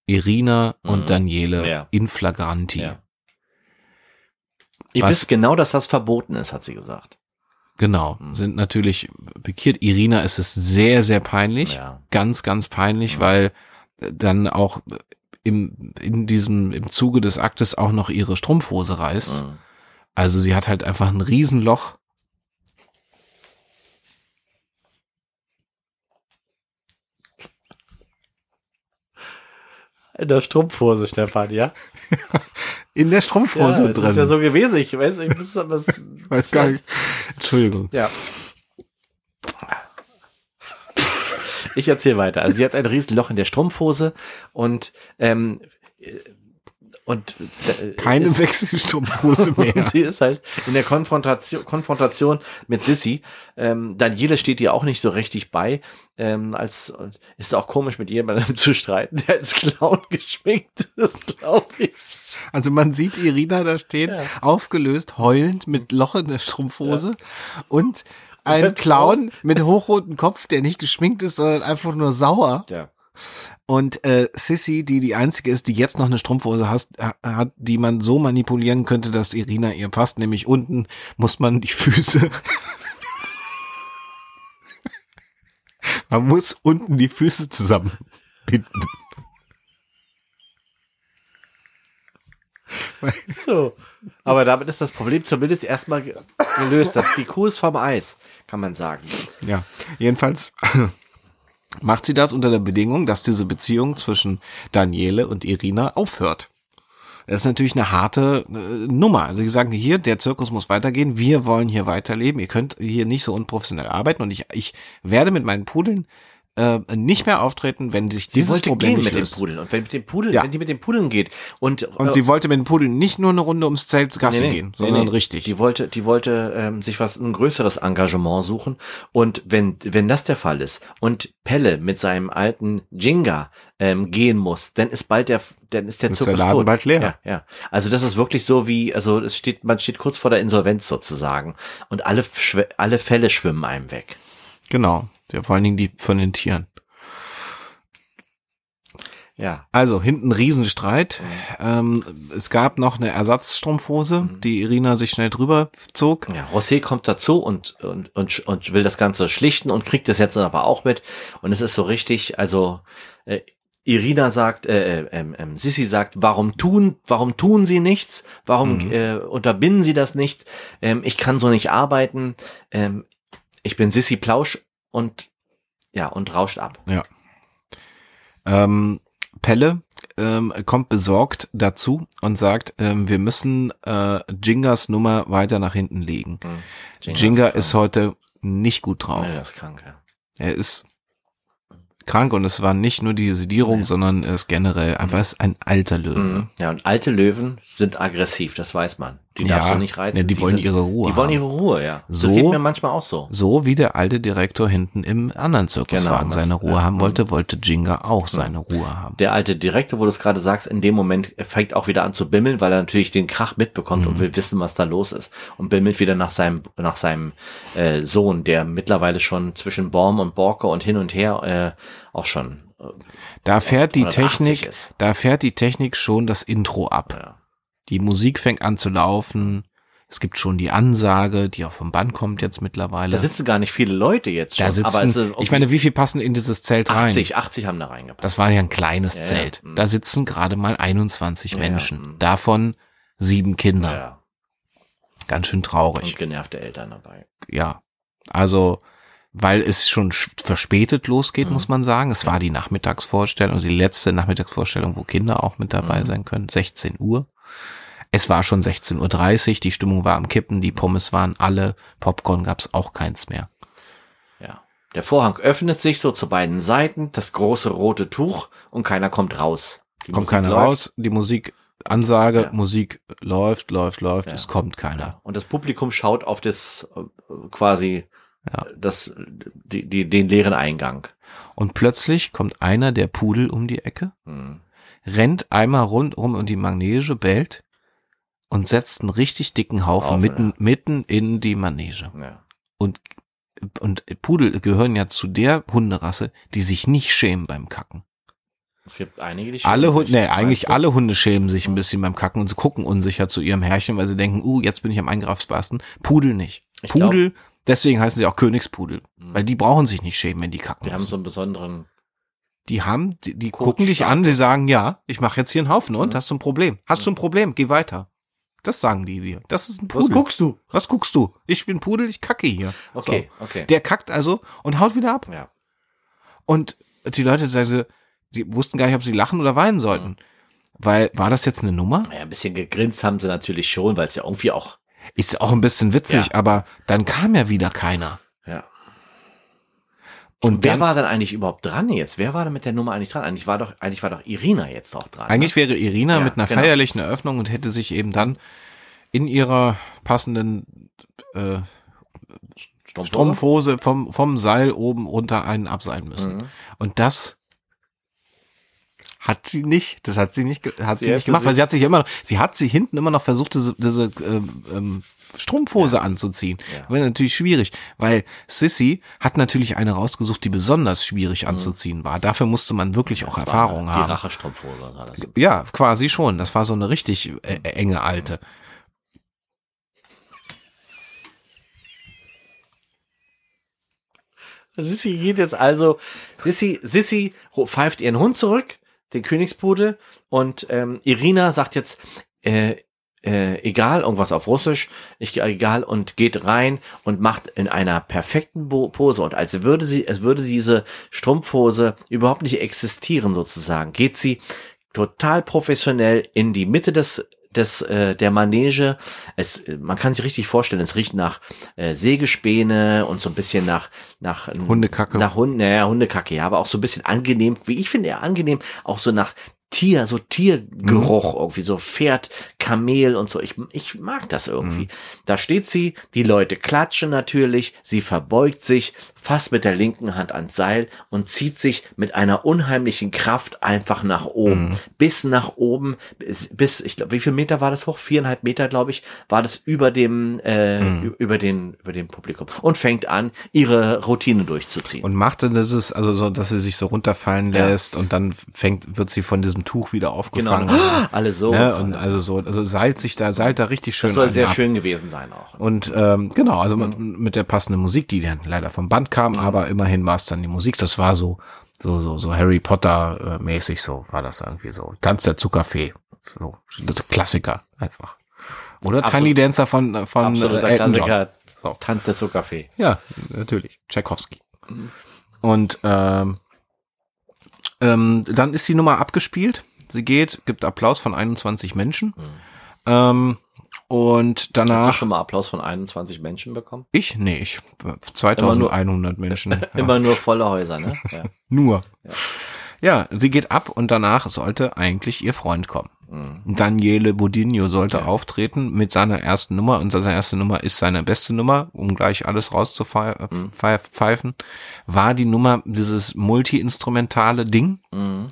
Irina Mhm. und Daniele Ja. in flagranti. Ja. Ihr Was- wisst genau, dass das verboten ist, hat sie gesagt. Genau, sind natürlich pikiert. Irina ist es sehr, sehr peinlich. Ja. Ganz, ganz peinlich, weil äh, dann auch im, in diesem, im Zuge des Aktes auch noch ihre Strumpfhose reißt. Mhm. Also sie hat halt einfach ein Riesenloch. In der Strumpfhose, Stefan, ja? In der Strumpfhose ja, das drin. ist ja so gewesen. Ich weiß, ich muss das, Weiß gar nicht. Entschuldigung. Ja. Ich erzähle weiter. Also sie hat ein Riesenloch in der Strumpfhose und ähm, äh, und äh, Keine Wechselstrumpfhose mehr. Sie ist halt in der Konfrontation, Konfrontation mit Sissy. Ähm, Daniele steht ihr auch nicht so richtig bei. Ähm, als ist auch komisch mit jemandem zu streiten, der als Clown geschminkt ist, glaube ich. Also man sieht Irina da stehen, Ja. aufgelöst, heulend, mit Loch in der Strumpfhose und ein Clown mit hochrotem Kopf, der nicht geschminkt ist, sondern einfach nur sauer. Ja. Und äh, Sissy, die die einzige ist, die jetzt noch eine Strumpfhose hast, hat, die man so manipulieren könnte, dass Irina ihr passt, nämlich unten muss man die Füße. man muss unten die Füße zusammenbinden. So. Aber damit ist das Problem zumindest erstmal ge- gelöst. Das, die Kuh ist vom Eis, kann man sagen. Ja, jedenfalls macht sie das unter der Bedingung, dass diese Beziehung zwischen Daniele und Irina aufhört. Das ist natürlich eine harte äh, Nummer. Also sie sagen hier, der Zirkus muss weitergehen, wir wollen hier weiterleben, ihr könnt hier nicht so unprofessionell arbeiten und ich, ich werde mit meinen Pudeln äh, nicht mehr auftreten, wenn sich Sie dieses wollte Problem gehen mit den löst. Pudeln. Und wenn mit den Pudeln, Ja. wenn die mit den Pudeln geht und, Und äh, sie wollte mit den Pudeln nicht nur eine Runde ums Zelt Gassi Nee, nee, gehen, sondern nee. richtig. Die wollte, die wollte ähm, sich was ein größeres Engagement suchen. Und wenn wenn das der Fall ist und Pelle mit seinem alten Jinga ähm, gehen muss, dann ist bald der, dann ist der Ist der Zirkus Laden tot. bald leer. Ja, ja. Also das ist wirklich so wie, also es steht, man steht kurz vor der Insolvenz sozusagen und alle alle Fälle schwimmen einem weg. Genau, ja, vor allen Dingen die von den Tieren. Ja. Also hinten Riesenstreit. Ähm, es gab noch eine Ersatzstrumpfhose, Mhm. die Irina sich schnell drüber zog. Ja, José kommt dazu und, und, und, und will das Ganze schlichten und kriegt das jetzt dann aber auch mit. Und es ist so richtig, also äh, Irina sagt, äh, äh, ähm, ähm, Sissi sagt, warum tun, warum tun sie nichts? Warum Mhm. äh, unterbinden sie das nicht? Ähm, ich kann so nicht arbeiten. Ähm, ich bin Sissi Plausch und ja, und rauscht ab. Ähm, Pelle ähm, kommt besorgt dazu und sagt, ähm, wir müssen äh, Jingas Nummer weiter nach hinten legen. Hm. Jinga ist heute nicht gut drauf. Ja, das ist krank, ja. Er ist krank und es war nicht nur die Sedierung, Nee. sondern er ist generell einfach ist ein alter Löwe. Mhm. Ja, und alte Löwen sind aggressiv, das weiß man. Die Ja, darfst du nicht reizen. ja, die wollen sind, ihre Ruhe Die wollen ihre Ruhe, ja. So- das geht mir manchmal auch so. So wie der alte Direktor hinten im anderen Zirkuswagen Genau, seine Ruhe ja, haben mhm. wollte, wollte Jinga auch seine Ruhe haben. Der alte Direktor, wo du es gerade sagst, in dem Moment fängt auch wieder an zu bimmeln, weil er natürlich den Krach mitbekommt Mhm. und will wissen, was da los ist. Und bimmelt wieder nach seinem, nach seinem äh, Sohn, der mittlerweile schon zwischen Baum und Borke und hin und her äh, auch schon äh, Da fährt die 180 Technik, da fährt die Technik schon das Intro ab. Ja. Die Musik fängt an zu laufen. Es gibt schon die Ansage, die auch vom Band kommt jetzt mittlerweile. Da sitzen gar nicht viele Leute jetzt schon. da sitzen, es sind ich meine, wie viel passen in dieses Zelt rein? 80, 80 haben da reingepasst. Das war ja ein kleines Ja, ja. Zelt. Mhm. Da sitzen gerade mal 21 Ja, Menschen. mhm. Davon sieben Kinder. ja. Ganz schön Und traurig. genervte Eltern dabei. Ja. Also, weil es schon sch- verspätet losgeht, Mhm. muss man sagen. Es war die Nachmittagsvorstellung, die letzte Nachmittagsvorstellung, wo Kinder auch mit dabei Mhm. sein können. 16 Uhr. Es war schon 16.30 Uhr, die Stimmung war am Kippen, die Pommes waren alle, Popcorn gab's auch keins mehr. Ja. Der Vorhang öffnet sich so zu beiden Seiten, das große rote Tuch und keiner kommt raus. Die Kommt Musik keiner läuft. raus, die Musik, Ansage, Ja. Musik läuft, läuft, läuft, Ja. es kommt keiner. Und das Publikum schaut auf das äh, quasi Ja. das die, die, den leeren Eingang. Und plötzlich kommt einer der Pudel um die Ecke, Hm. rennt einmal rundum um die Manege, bellt und setzt einen richtig dicken Haufen Haufen, mitten, ja. mitten in die Manege. Ja. Und, und Pudel gehören ja zu der Hunderasse, die sich nicht schämen beim Kacken. Es gibt einige, die Alle schämen Hunde, sich. nee, eigentlich du? alle Hunde schämen sich ein bisschen beim Kacken und sie gucken unsicher zu ihrem Herrchen, weil sie denken, uh, jetzt bin ich am Eingreifsbarsten. Pudel nicht. Ich Pudel, deswegen heißen sie auch Königspudel, weil die brauchen sich nicht schämen, wenn die kacken. Die haben müssen. so einen besonderen. die haben, die, die gucken dich an, die sagen, ja, ich mache jetzt hier einen Haufen und Mhm. hast du ein Problem? Hast du ein Problem? Geh weiter. Das sagen die dir. Das ist ein Was Pudel. guckst du? Was guckst du? Ich bin Pudel, ich kacke hier. Okay, okay. So. Der kackt also und haut wieder ab. ja. Und die Leute sagen, die wussten gar nicht, ob sie lachen oder weinen sollten. Weil, war das jetzt eine Nummer? Naja, ein bisschen gegrinst haben sie natürlich schon, weil es ja irgendwie auch. Ist auch ein bisschen witzig, Ja. aber dann kam ja wieder keiner. Ja. Und Wer dann, war denn eigentlich überhaupt dran jetzt? Wer war denn mit der Nummer eigentlich dran? Eigentlich war doch, eigentlich war doch Irina jetzt auch dran. eigentlich wäre Irina Ja, mit einer genau. feierlichen Eröffnung und hätte sich eben dann in ihrer passenden äh, ne? Strumpfhose vom, vom Seil oben runter einen abseilen müssen. Mhm. Und das hat sie nicht, das hat sie nicht, hat sie, Sie nicht gemacht, weil sich- sie hat sich immer noch, sie hat sie hinten immer noch versucht, diese, diese ähm, ähm, Strumpfhose anzuziehen. Ja. War natürlich schwierig, weil Sissy hat natürlich eine rausgesucht, die besonders schwierig anzuziehen war. Dafür musste man wirklich auch Mhm. Das Erfahrung war haben. Die Rachestrumpfhose war das. Ja, quasi schon. Das war so eine richtig äh, enge alte. Sissy geht jetzt also, Sissy, Sissy pfeift ihren Hund zurück, den Königspudel, und ähm, Irina sagt jetzt, äh, äh, egal, irgendwas auf Russisch, ich, egal, und geht rein und macht in einer perfekten Bo Pose. Und als würde sie, es würde diese Strumpfhose überhaupt nicht existieren, sozusagen, geht sie total professionell in die Mitte des des äh, der Manege. Es äh, man kann sich richtig vorstellen, es riecht nach äh, Sägespäne und so ein bisschen nach nach Hundekacke. Nach Hund, naja, Hundekacke, ja, aber auch so ein bisschen angenehm, wie ich finde, eher angenehm, auch so nach Tier, so Tiergeruch Mhm. irgendwie, so Pferd, Kamel und so. Ich, ich mag das irgendwie. Mhm. Da steht sie, die Leute klatschen natürlich, sie verbeugt sich, fasst mit der linken Hand ans Seil und zieht sich mit einer unheimlichen Kraft einfach nach oben. Mhm. Bis nach oben, bis, bis ich glaube, wie viel Meter war das hoch? Viereinhalb Meter, glaube ich, war das über dem, äh, Mhm. über den, über dem Publikum. Und fängt an, ihre Routine durchzuziehen. Und machte das ist also so, dass sie sich so runterfallen Ja. lässt und dann fängt, wird sie von diesem Tuch wieder genau. aufgefangen. Alle so. Ne? so. Und also so, also seilt sich da, seilt da richtig schön das soll sehr ab. schön gewesen sein auch. Und ähm, genau, also mit, mit der passenden Musik, die dann leider vom Band kam, aber immerhin war es dann die Musik. Das war so, so, so, so Harry Potter äh, mäßig, so war das irgendwie so. Tanz der Zuckerfee, so Klassiker einfach. Oder Absolut. Tiny Dancer von von Absoluter äh, Elton John. Klassiker. So. Tanz der Zuckerfee. Ja, natürlich. Tchaikovsky. Und ähm, ähm, dann ist die Nummer abgespielt. Sie geht, gibt Applaus von 21 Menschen. Ähm, und Hast du danach schon mal Applaus von 21 Menschen bekommen? ich, nee, ich 2100 Menschen. Ja. Immer nur volle Häuser, ne? Ja. Nur. Ja. Ja. sie geht ab und danach sollte eigentlich ihr Freund kommen. Mhm. Daniele Bodinho sollte auftreten mit seiner ersten Nummer und seine erste Nummer ist seine beste Nummer, um gleich alles rauszupfeifen, Mhm. war die Nummer dieses multi-instrumentale Ding Mhm.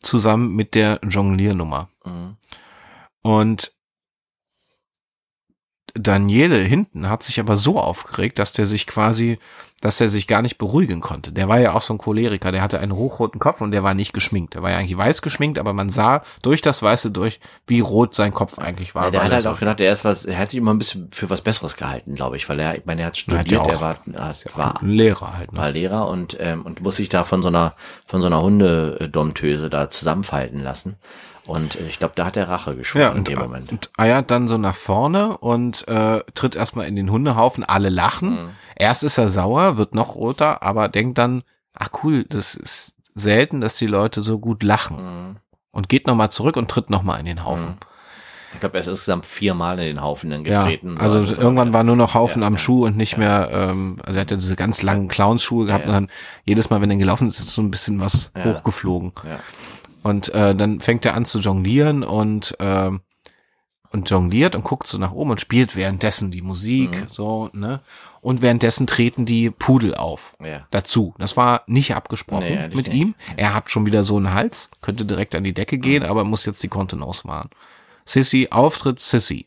zusammen mit der Jongliernummer. Mhm. Und Daniele hinten hat sich aber so aufgeregt, dass der sich quasi, dass er sich gar nicht beruhigen konnte. Der war ja auch so ein Choleriker, der hatte einen hochroten Kopf und der war nicht geschminkt. Der war ja eigentlich weiß geschminkt, aber man sah durch das Weiße durch, wie rot sein Kopf eigentlich war. Ja, der hat halt so- auch gedacht, er ist was, er hat sich immer ein bisschen für was Besseres gehalten, glaube ich, weil er, ich meine, er hat Er studiert, ja er war, hat, war, ein Lehrer halt. Ne? war Lehrer und, ähm, und muss sich da von so einer, von so einer Hundedomtöse da zusammenfalten lassen. Und äh, ich glaube, da hat er Rache geschworen Ja, in und, dem Moment. und eiert dann so nach vorne und äh, tritt erstmal in den Hundehaufen. Alle lachen. Mhm. Erst ist er sauer, wird noch roter, aber denkt dann, ach cool, das ist selten, dass die Leute so gut lachen. Mhm. Und geht nochmal zurück und tritt nochmal in den Haufen. Mhm. Ich glaube, er ist insgesamt viermal in den Haufen dann Ja, getreten. also das irgendwann war nur noch Haufen Ja, am ja. Schuh und nicht mehr, ähm, also er hatte diese ganz langen Clownsschuhe gehabt Ja, ja. und dann jedes Mal, wenn er gelaufen ist, ist so ein bisschen was Ja. hochgeflogen. Ja. Und äh, dann fängt er an zu jonglieren und ähm, und jongliert und guckt so nach oben und spielt währenddessen die Musik, Mhm. so, ne? Und währenddessen treten die Pudel auf. Ja. Dazu. Das war nicht abgesprochen Nee, mit nicht. ihm. Er hat schon wieder so einen Hals, könnte direkt an die Decke gehen, Mhm. aber muss jetzt die Kontenance wahren. Sissy, Auftritt Sissy.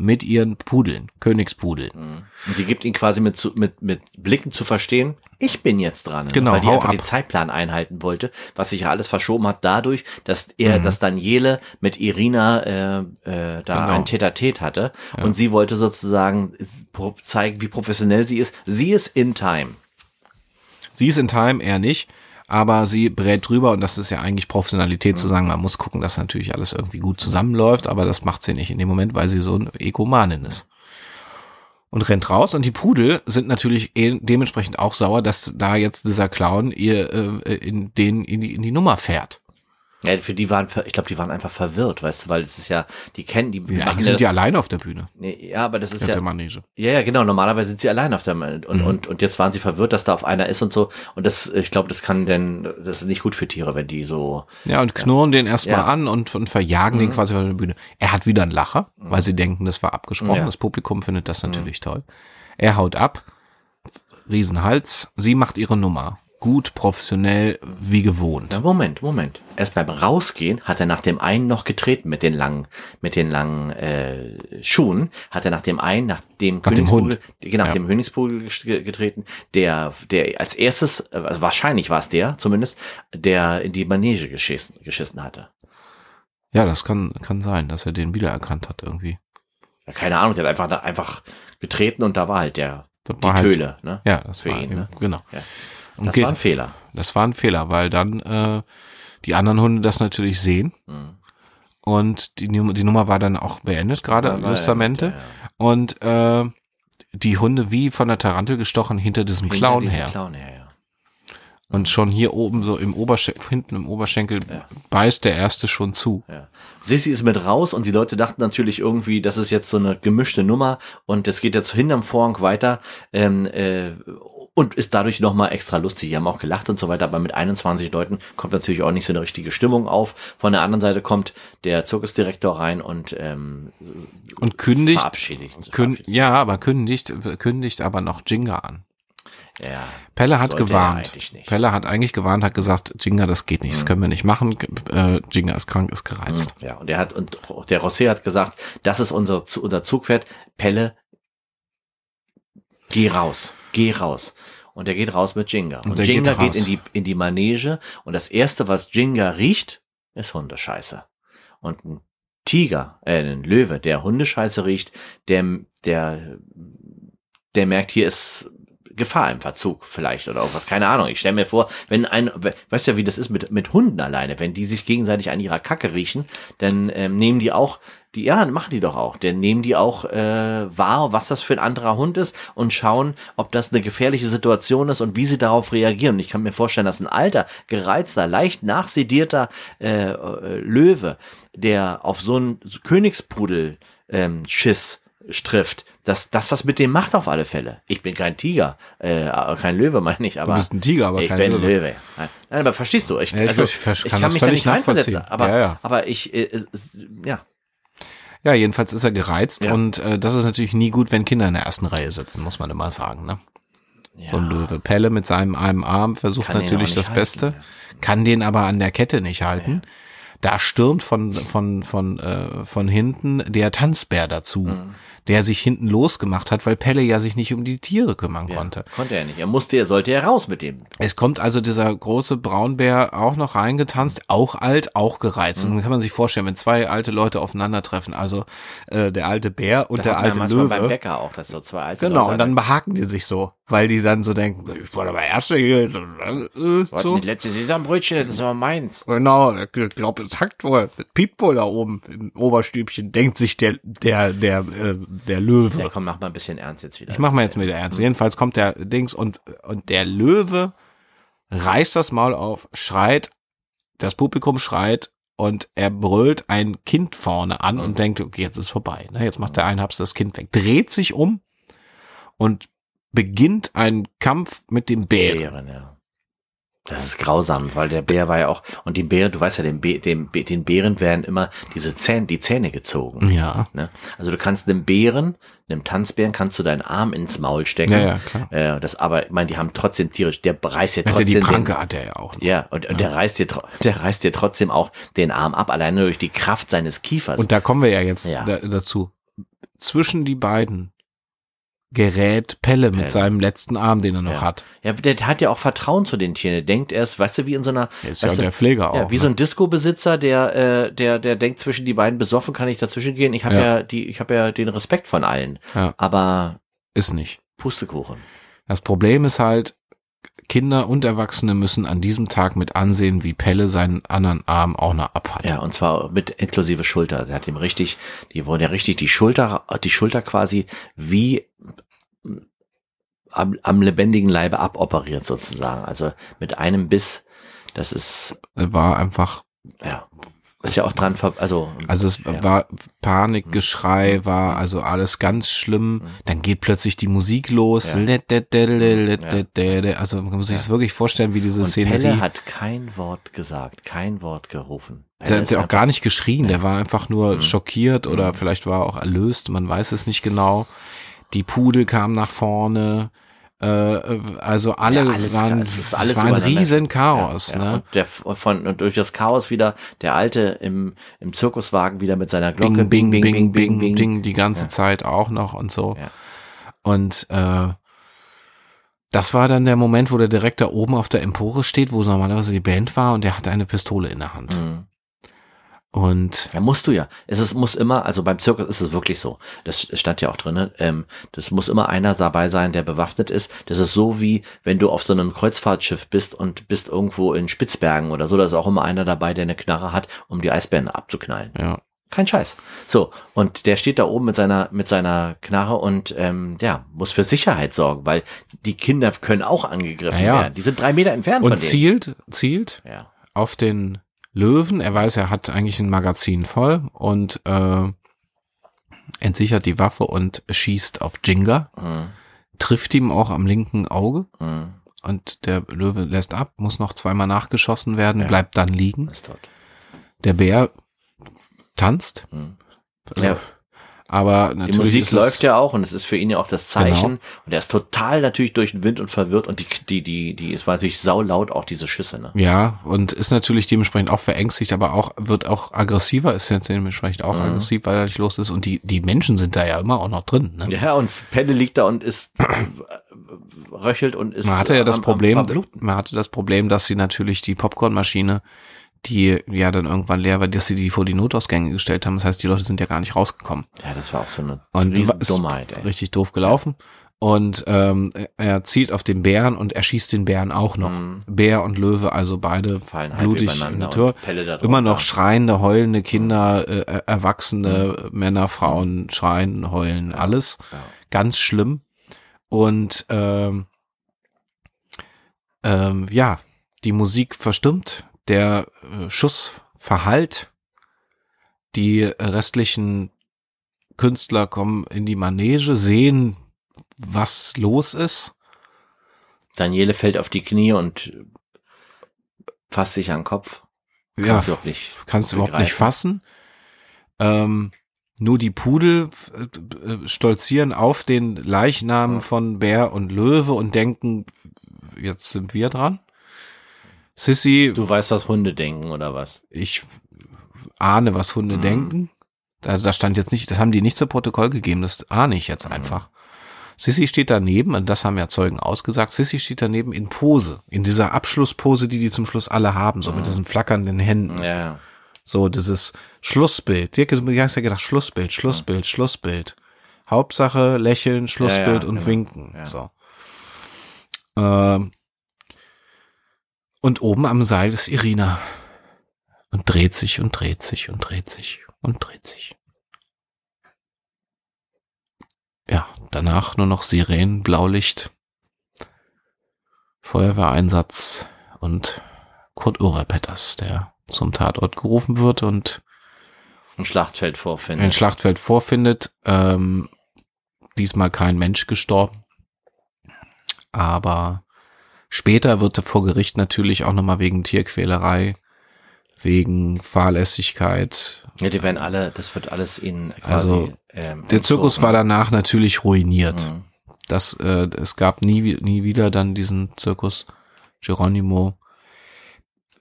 Mit ihren Pudeln, Königspudel. Und die gibt ihn quasi mit, zu, mit, mit Blicken zu verstehen, ich bin jetzt dran. ne? Genau, Weil die hau einfach ab. den Zeitplan einhalten wollte, was sich ja alles verschoben hat dadurch, dass er, Mhm. dass Daniele mit Irina äh, äh, da Genau. ein Tete-a-Tete hatte und sie wollte sozusagen pro- zeigen, wie professionell sie ist. Sie ist in time. Sie ist in Time, er nicht. Aber sie brät drüber und das ist ja eigentlich Professionalität zu sagen, man muss gucken, dass natürlich alles irgendwie gut zusammenläuft, aber das macht sie nicht in dem Moment, weil sie so ein Ekomanin ist. Und rennt raus und die Pudel sind natürlich eh dementsprechend auch sauer, dass da jetzt dieser Clown ihr äh, in den in die, in die Nummer fährt. Ja, für die waren, ich glaube, die waren einfach verwirrt, weißt du, weil es ist ja, die kennen, die Ja, machen die ja sind ja alleine auf der Bühne, nee, ja, aber das ist ja, der Manege. Ja, ja, genau. Normalerweise sind sie allein auf der und, Mhm. und, und jetzt waren sie verwirrt, dass da auf einer ist und so. Und das, ich glaube, das kann denn, das ist nicht gut für Tiere, wenn die so. Ja, und knurren den erstmal Ja. Mhm. an und, und verjagen den quasi von der Bühne. Er hat wieder einen Lacher, weil sie denken, das war abgesprochen. Ja. Mhm. Das Publikum findet das natürlich toll. Er haut ab, Riesenhals, sie macht ihre Nummer. Gut, professionell, wie gewohnt. Ja, Moment, Moment. Erst beim Rausgehen hat er nach dem einen noch getreten mit den langen, mit den langen äh, Schuhen. Hat er nach dem einen, nach dem Nach dem Königspudel, Hund. genau, nach Ja. dem Königspudel getreten, der, der als erstes, äh, also wahrscheinlich war es der, zumindest, der in die Manege geschissen, geschissen hatte. Ja, das kann, kann sein, dass er den wiedererkannt hat irgendwie. Ja, keine Ahnung, der hat einfach, einfach getreten und da war halt der, Das die halt- Töle, ne? Ja, das Für war ihn, eben, ne? genau. Ja. Und Das geht, war ein Fehler. das war ein Fehler, weil dann äh, die anderen Hunde das natürlich sehen. Mhm. Und die, Nummer- die Nummer war dann auch beendet, gerade Ja, Justamente. ja, ja. Und äh, die Hunde wie von der Tarantel gestochen hinter diesem Hinter Clown diesem her. Clown her, ja. Und schon hier oben so im Oberschenkel, hinten im Oberschenkel beißt der erste schon zu. Ja. Sissi ist mit raus und die Leute dachten natürlich irgendwie, das ist jetzt so eine gemischte Nummer und es geht jetzt hinterm Vorhang weiter ähm, äh, und ist dadurch nochmal extra lustig. Die haben auch gelacht und so weiter, aber mit 21 Leuten kommt natürlich auch nicht so eine richtige Stimmung auf. Von der anderen Seite kommt der Zirkusdirektor rein und ähm, Und kündigt, verabschiedigt. kün verabschiedet. ja, aber kündigt, kündigt aber noch Jinga an. ja. Pelle hat gewarnt. Pelle hat eigentlich gewarnt, hat gesagt, Jinga, das geht nicht, das können wir nicht machen. Äh, Jinga ist krank, ist gereizt. Ja, und er hat, und der Rosé hat gesagt, das ist unser, unser Zugpferd. Pelle, geh raus, geh raus. Und er geht raus mit Jinga. Und, geht Jinga geht, raus. in die, in die Manege. Und das erste, was Jinga riecht, ist Hundescheiße. Und ein Tiger, äh, ein Löwe, der Hundescheiße riecht, der, der, der merkt, hier ist Gefahr im Verzug vielleicht oder irgendwas, keine Ahnung. Ich stelle mir vor, wenn ein, we- weißt ja, wie das ist mit, mit Hunden alleine, wenn die sich gegenseitig an ihrer Kacke riechen, dann ähm, nehmen die auch, die, ja, machen die doch auch, dann nehmen die auch äh, wahr, was das für ein anderer Hund ist und schauen, ob das eine gefährliche Situation ist und wie sie darauf reagieren. Und ich kann mir vorstellen, dass ein alter, gereizter, leicht nachsedierter äh, äh, Löwe, der auf so einen Königspudel ähm, Schiss trifft, dass das was mit dem macht auf alle Fälle. Ich bin kein Tiger, äh, kein Löwe meine ich, aber Du bist ein Tiger, aber ich kein bin Löwe. Löwe. Nein, aber verstehst du? Ich, Ja, ich also, ver- ich kann kann das mich da völlig nicht reinversetzen, nachvollziehen. aber Ja, ja. aber ich äh, äh, ja Ja, jedenfalls ist er gereizt und äh, das ist natürlich nie gut, wenn Kinder in der ersten Reihe sitzen, muss man immer sagen. Ne? So ein Löwe. Pelle mit seinem einen Arm versucht Kann natürlich das nicht Beste, halten, kann den aber an der Kette nicht halten. Da stürmt von von von äh, von hinten der Tanzbär dazu, Mhm. der sich hinten losgemacht hat, weil Pelle ja sich nicht um die Tiere kümmern ja, konnte. konnte er nicht. Er musste, er sollte ja raus mit dem. Es kommt also dieser große Braunbär auch noch reingetanzt, auch alt, auch gereizt. Mhm. Und dann kann man sich vorstellen, wenn zwei alte Leute aufeinandertreffen, also äh, der alte Bär und Da der alte manchmal beim Löwe. Bäcker auch, dass so zwei alte Genau, Leute- und dann behaken die sich so, weil die dann so denken, ich wollte aber erst hier, so, äh, Warte, so. die letzte Sesambrötchen, das war meins. Genau, ich glaube, es hackt wohl, es piept wohl da oben im Oberstübchen, denkt sich der, der, der, äh, der Ja, Löwe. komm, mach mal ein bisschen ernst jetzt wieder. Ich mach mal jetzt wieder ernst. Jedenfalls kommt der Dings und, und der Löwe reißt das Maul auf, schreit, das Publikum schreit und er brüllt ein Kind vorne an und denkt, okay, jetzt ist vorbei. Ne? Jetzt macht der ein Haps das Kind weg, dreht sich um und beginnt einen Kampf mit dem Bären. Bären, ja. Das ist grausam, weil der Bär war ja auch, und die Bären, du weißt ja, dem, Bä- dem, den Bären werden immer diese Zähne, die Zähne gezogen. Ja. Ne? Also du kannst einem Bären, einem Tanzbären, kannst du deinen Arm ins Maul stecken. Ja, ja, klar. Äh, das aber, ich meine, die haben trotzdem tierisch, der reißt dir er trotzdem die Pranke den, hat er ja auch. noch. ja, und, und der reißt dir, der reißt dir trotzdem auch den Arm ab, alleine durch die Kraft seines Kiefers. Und da kommen wir ja jetzt Ja. Da, dazu. zwischen die beiden gerät Pelle, mit seinem letzten Arm, den er noch Ja. hat. Ja, der hat ja auch Vertrauen zu den Tieren. Der denkt erst, weißt du, wie in so einer, Er ist ja der Pfleger auch. ja, wie so ne? ein Disco-Besitzer, der, äh, der, der denkt zwischen die beiden besoffen, kann ich dazwischen gehen. Ich habe Ja. ja. die, ich habe ja den Respekt von allen. Ja. Aber ist nicht. Pustekuchen. Das Problem ist halt, Kinder und Erwachsene müssen an diesem Tag mit ansehen, wie Pelle seinen anderen Arm auch noch abhat. Ja, und zwar mit inklusive Schulter. Sie hat ihm richtig, die wurde ja richtig die Schulter, die Schulter quasi wie am, am lebendigen Leibe aboperiert sozusagen. Also mit einem Biss. Das ist, war einfach, ja, ist ja auch dran, ver also, also es ja. war Panik, Mhm. Geschrei, war also alles ganz schlimm. Mhm. Dann geht plötzlich die Musik los. Ja. Also man muss sich das wirklich vorstellen, wie diese Szenerie. Pelle hat kein Wort gesagt, kein Wort gerufen. Der Pelle hat ist ja auch gar nicht geschrien, der war einfach nur Mhm. schockiert oder Mhm. vielleicht war er auch erlöst, man weiß es nicht genau. Die Pudel kamen nach vorne, also alle Ja, alles- waren, es ist es alles war ein riesen Chaos, Ja, ja. ne? Und, der, von, und durch das Chaos wieder der Alte im, im Zirkuswagen wieder mit seiner Glocke. Bing, bing, bing, bing, bing, ding, die ganze. Zeit auch noch und so. Und äh, das war dann der Moment, wo der direkt da oben auf der Empore steht, wo normalerweise die Band war und der hatte eine Pistole in der Hand. Mhm. Und Ja, musst du ja. Es ist, muss immer, also beim Zirkus ist es wirklich so. Das stand ja auch drin. Ähm, das muss immer einer dabei sein, der bewaffnet ist. Das ist so wie, wenn du auf so einem Kreuzfahrtschiff bist und bist irgendwo in Spitzbergen oder so. Da ist auch immer einer dabei, der eine Knarre hat, um die Eisbären abzuknallen. ja, Kein Scheiß. So, und der steht da oben mit seiner, mit seiner Knarre und ähm, ja, muss für Sicherheit sorgen, weil die Kinder können auch angegriffen Ja, ja. werden. Die sind drei Meter entfernt und von denen. zielt, zielt Ja. auf den Löwen. Er weiß, er hat eigentlich ein Magazin voll und äh, entsichert die Waffe und schießt auf Jinga, Mhm. trifft ihm auch am linken Auge Mhm. und der Löwe lässt ab, muss noch zweimal nachgeschossen werden, Ja. bleibt dann liegen. Der Bär tanzt, Mhm. äh, Ja. Aber Die natürlich Musik ist läuft ja auch und es ist für ihn ja auch das Zeichen. Genau. Und er ist total natürlich durch den Wind und verwirrt und die, die, die, die, es war natürlich saulaut auch diese Schüsse, ne? Ja, und ist natürlich dementsprechend auch verängstigt, aber auch, wird auch aggressiver, ist jetzt dementsprechend auch Mhm. aggressiv, weil er nicht los ist. Und die, die Menschen sind da ja immer auch noch drin, ne? Ja, und Pelle liegt da und ist röchelt und ist Man hatte ja das am- am Problem, Verbluten. man hatte das Problem, dass sie natürlich die Popcornmaschine, die ja dann irgendwann leer war, dass sie die vor die Notausgänge gestellt haben. Das heißt, die Leute sind ja gar nicht rausgekommen. Ja, das war auch so eine Und Dummheit, ey. richtig doof gelaufen. Und ähm, er zielt auf den Bären und erschießt den Bären auch noch. Mhm. Bär und Löwe, also beide Fallen halb blutig in der Tür. Immer noch schreiende, heulende Kinder, äh, Erwachsene, Männer, Frauen schreien, heulen, alles. Ja. Ganz schlimm. Und ähm, ähm, ja, die Musik verstimmt, der äh, Schuss verhallt, die restlichen Künstler kommen in die Manege, sehen, was los ist. Daniele fällt auf die Knie und fasst sich an den Kopf. Kann Ja, auch nicht. kannst du überhaupt nicht fassen. Ähm, nur die Pudel äh, äh, stolzieren auf den Leichnam Ja. von Bär und Löwe und denken, jetzt sind wir dran. Sissy, Du weißt, was Hunde denken, oder was? ich ahne, was Hunde Mhm. denken. Also da stand jetzt nicht, das haben die nicht zu Protokoll gegeben, das ahne ich jetzt Mhm. einfach. Sissy steht daneben, und das haben ja Zeugen ausgesagt, Sissy steht daneben in Pose, in dieser Abschlusspose, die die zum Schluss alle haben, so mit diesen flackernden Händen. Ja, ja. So, dieses Schlussbild. Dirk, du hast ja gedacht, Schlussbild, Schlussbild, Schlussbild. Hauptsache lächeln, Schlussbild ja, und genau. winken. Ja. So. Ähm, und oben am Seil ist Irina. Und dreht sich und dreht sich und dreht sich und dreht sich. Ja, danach nur noch Sirenen, Blaulicht, Feuerwehreinsatz und Kurt Urepetters, der zum Tatort gerufen wird und Ein Schlachtfeld vorfindet. ein Schlachtfeld vorfindet. Ähm, diesmal kein Mensch gestorben. Aber später wird er vor Gericht natürlich auch nochmal wegen Tierquälerei, wegen Fahrlässigkeit. Ja, die werden alle, das wird alles ihnen quasi. Also, ähm, Der Zirkus war danach natürlich ruiniert. Mhm. Das, äh, es gab nie, nie wieder dann diesen Zirkus Geronimo.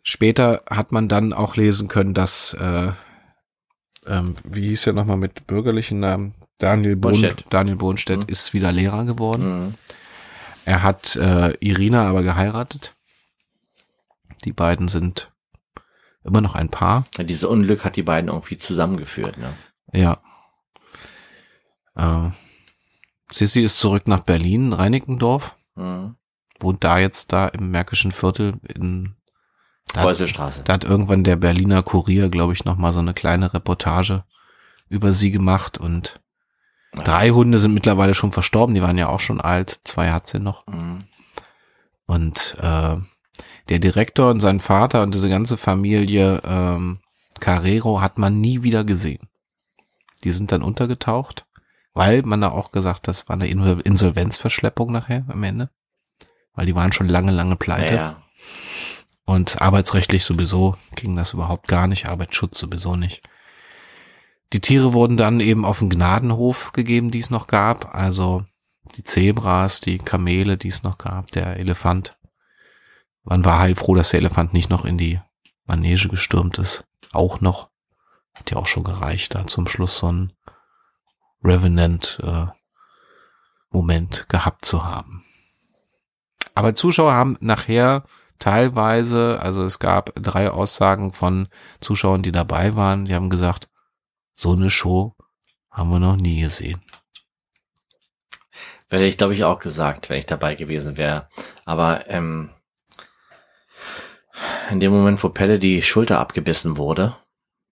Später hat man dann auch lesen können, dass äh, ähm, wie hieß er nochmal mit bürgerlichen Namen? Daniel Bohnstedt. Daniel Bohnstedt Mhm. ist wieder Lehrer geworden. Mhm. Er hat äh, Irina aber geheiratet. Die beiden sind immer noch ein Paar. Ja, Dieses Unglück hat die beiden irgendwie zusammengeführt. Ne? Ja. Äh, Sissi ist zurück nach Berlin, Reinickendorf. Mhm. Wohnt da jetzt da im Märkischen Viertel in da hat, Preußelstraße. da hat irgendwann der Berliner Kurier, glaube ich, noch mal so eine kleine Reportage über sie gemacht und. Drei Hunde sind mittlerweile schon verstorben, die waren ja auch schon alt, zwei hat sie noch. Mhm. Und äh, der Direktor und sein Vater und diese ganze Familie ähm, Carrero hat man nie wieder gesehen. Die sind dann untergetaucht, weil man da auch gesagt, das war eine In- Insolvenzverschleppung nachher am Ende. Weil die waren schon lange, lange pleite. Ja, ja. Und arbeitsrechtlich sowieso ging das überhaupt gar nicht, Arbeitsschutz sowieso nicht. Die Tiere wurden dann eben auf den Gnadenhof gegeben, die es noch gab. Also die Zebras, die Kamele, die es noch gab, der Elefant. Man war heilfroh, dass der Elefant nicht noch in die Manege gestürmt ist. Auch noch. Hat ja auch schon gereicht, da zum Schluss so ein Revenant-Moment gehabt zu haben. Aber Zuschauer haben nachher teilweise, also es gab drei Aussagen von Zuschauern, die dabei waren, die haben gesagt, so eine Show haben wir noch nie gesehen. Hätte ich, glaube ich, auch gesagt, wenn ich dabei gewesen wäre. Aber ähm, in dem Moment, wo Pelle die Schulter abgebissen wurde,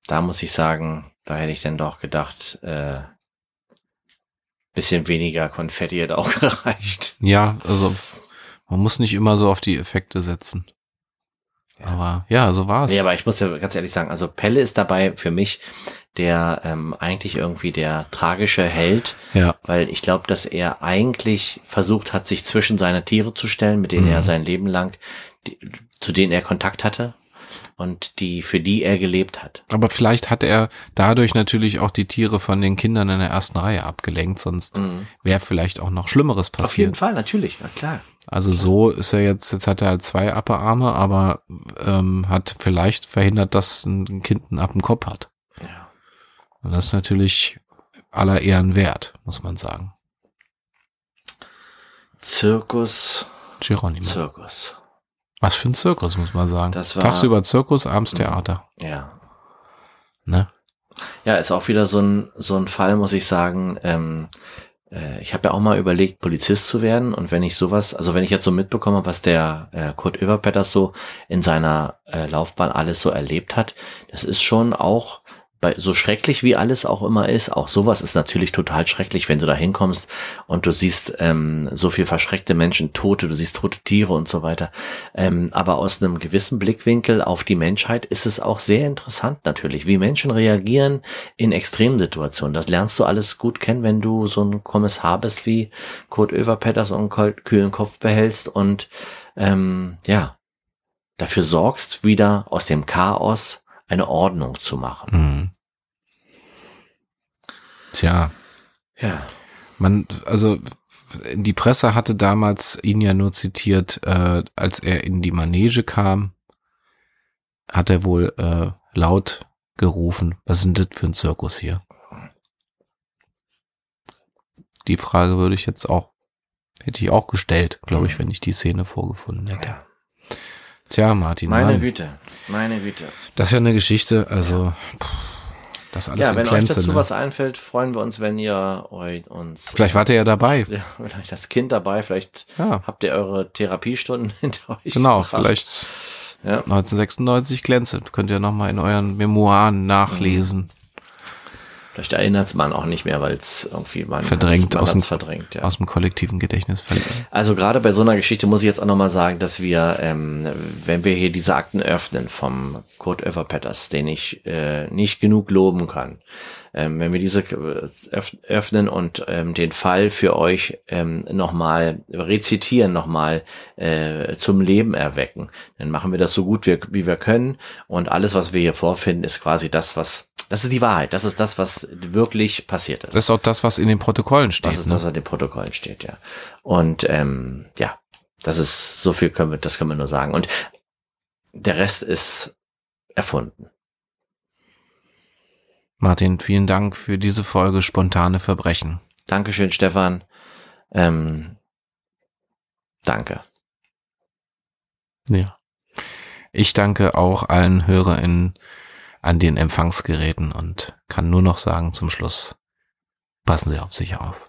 da muss ich sagen, da hätte ich dann doch gedacht, äh, bisschen weniger Konfetti hätte auch gereicht. Ja, also man muss nicht immer so auf die Effekte setzen. Ja. Aber ja, so war's. Nee, aber ich muss ja ganz ehrlich sagen, also Pelle ist dabei für mich der ähm, eigentlich irgendwie der tragische Held, ja, weil ich glaube, dass er eigentlich versucht hat, sich zwischen seine Tiere zu stellen, mit denen Mhm. er sein Leben lang, die, zu denen er Kontakt hatte und die für die er gelebt hat. aber vielleicht hat er dadurch natürlich auch die Tiere von den Kindern in der ersten Reihe abgelenkt, sonst Mhm. wäre vielleicht auch noch Schlimmeres Auf jeden passiert. Fall, natürlich, na klar. Also so ist er jetzt, jetzt hat er halt zwei Appearme, aber ähm, hat vielleicht verhindert, dass ein Kind einen Appenkopf hat. Und das ist natürlich aller Ehren wert, muss man sagen. Zirkus, Geronimo. Zirkus. Was für ein Zirkus, muss man sagen. Das war- Tagsüber Zirkus, abends Theater. Ja. Ne? Ja, ist auch wieder so ein, so ein Fall, muss ich sagen. Ähm, äh, ich habe ja auch mal überlegt, Polizist zu werden. Und wenn ich sowas, also wenn ich jetzt so mitbekomme, was der äh, Kurt Överpetters so in seiner äh, Laufbahn alles so erlebt hat, das ist schon auch bei, so schrecklich wie alles auch immer ist, auch sowas ist natürlich total schrecklich, wenn du da hinkommst und du siehst ähm, so viel verschreckte Menschen, Tote, du siehst tote Tiere und so weiter. Ähm, aber aus einem gewissen Blickwinkel auf die Menschheit ist es auch sehr interessant natürlich, wie Menschen reagieren in Extremsituationen. Das lernst du alles gut kennen, wenn du so ein Kommissar bist wie Kurt Överpetters und kühlen Kopf behältst und ähm, ja, dafür sorgst, wieder aus dem Chaos eine Ordnung zu machen. Mhm. Tja, Ja. man, also die Presse hatte damals ihn ja nur zitiert, äh, als er in die Manege kam, hat er wohl äh, laut gerufen, was ist denn das für ein Zirkus hier? Die Frage würde ich jetzt auch, hätte ich auch gestellt, glaube ich, wenn ich die Szene vorgefunden hätte. ja. Tja, Martin, Meine Mann, Güte, meine Güte. das ist ja eine Geschichte, also pff, das alles Ja, wenn euch dazu ne? was einfällt, freuen wir uns, wenn ihr euch uns Vielleicht wart ihr ja dabei. ja, vielleicht das Kind dabei, vielleicht Ja, habt ihr eure Therapiestunden hinter euch. genau, gebracht. vielleicht Ja. 1996 glänzend. Könnt ihr nochmal in euren Memoiren nachlesen. Vielleicht erinnert man auch nicht mehr, weil es irgendwie man Verdrängt man aus dem- verdrängt, ja. Aus dem kollektiven Gedächtnis. Also gerade bei so einer Geschichte muss ich jetzt auch nochmal sagen, dass wir, ähm, wenn wir hier diese Akten öffnen vom Kurt Överpetters, den ich äh, nicht genug loben kann, ähm, wenn wir diese äh, öff öffnen und ähm, den Fall für euch ähm, nochmal rezitieren, nochmal äh, zum Leben erwecken, dann machen wir das so gut wie, wie wir können und alles, was wir hier vorfinden, ist quasi das, was, das ist die Wahrheit, das ist das, was wirklich passiert ist. Das ist auch das, was in den Protokollen steht. Das ist ne? das, was in den Protokollen steht, ja. Und ähm, ja, das ist so viel können wir, das können wir nur sagen. Und der Rest ist erfunden. Martin, vielen Dank für diese Folge Spontane Verbrechen. Dankeschön, Stefan. Ähm, danke. Ja. Ich danke auch allen HörerInnen an den Empfangsgeräten und kann nur noch sagen zum Schluss, passen Sie auf sich auf.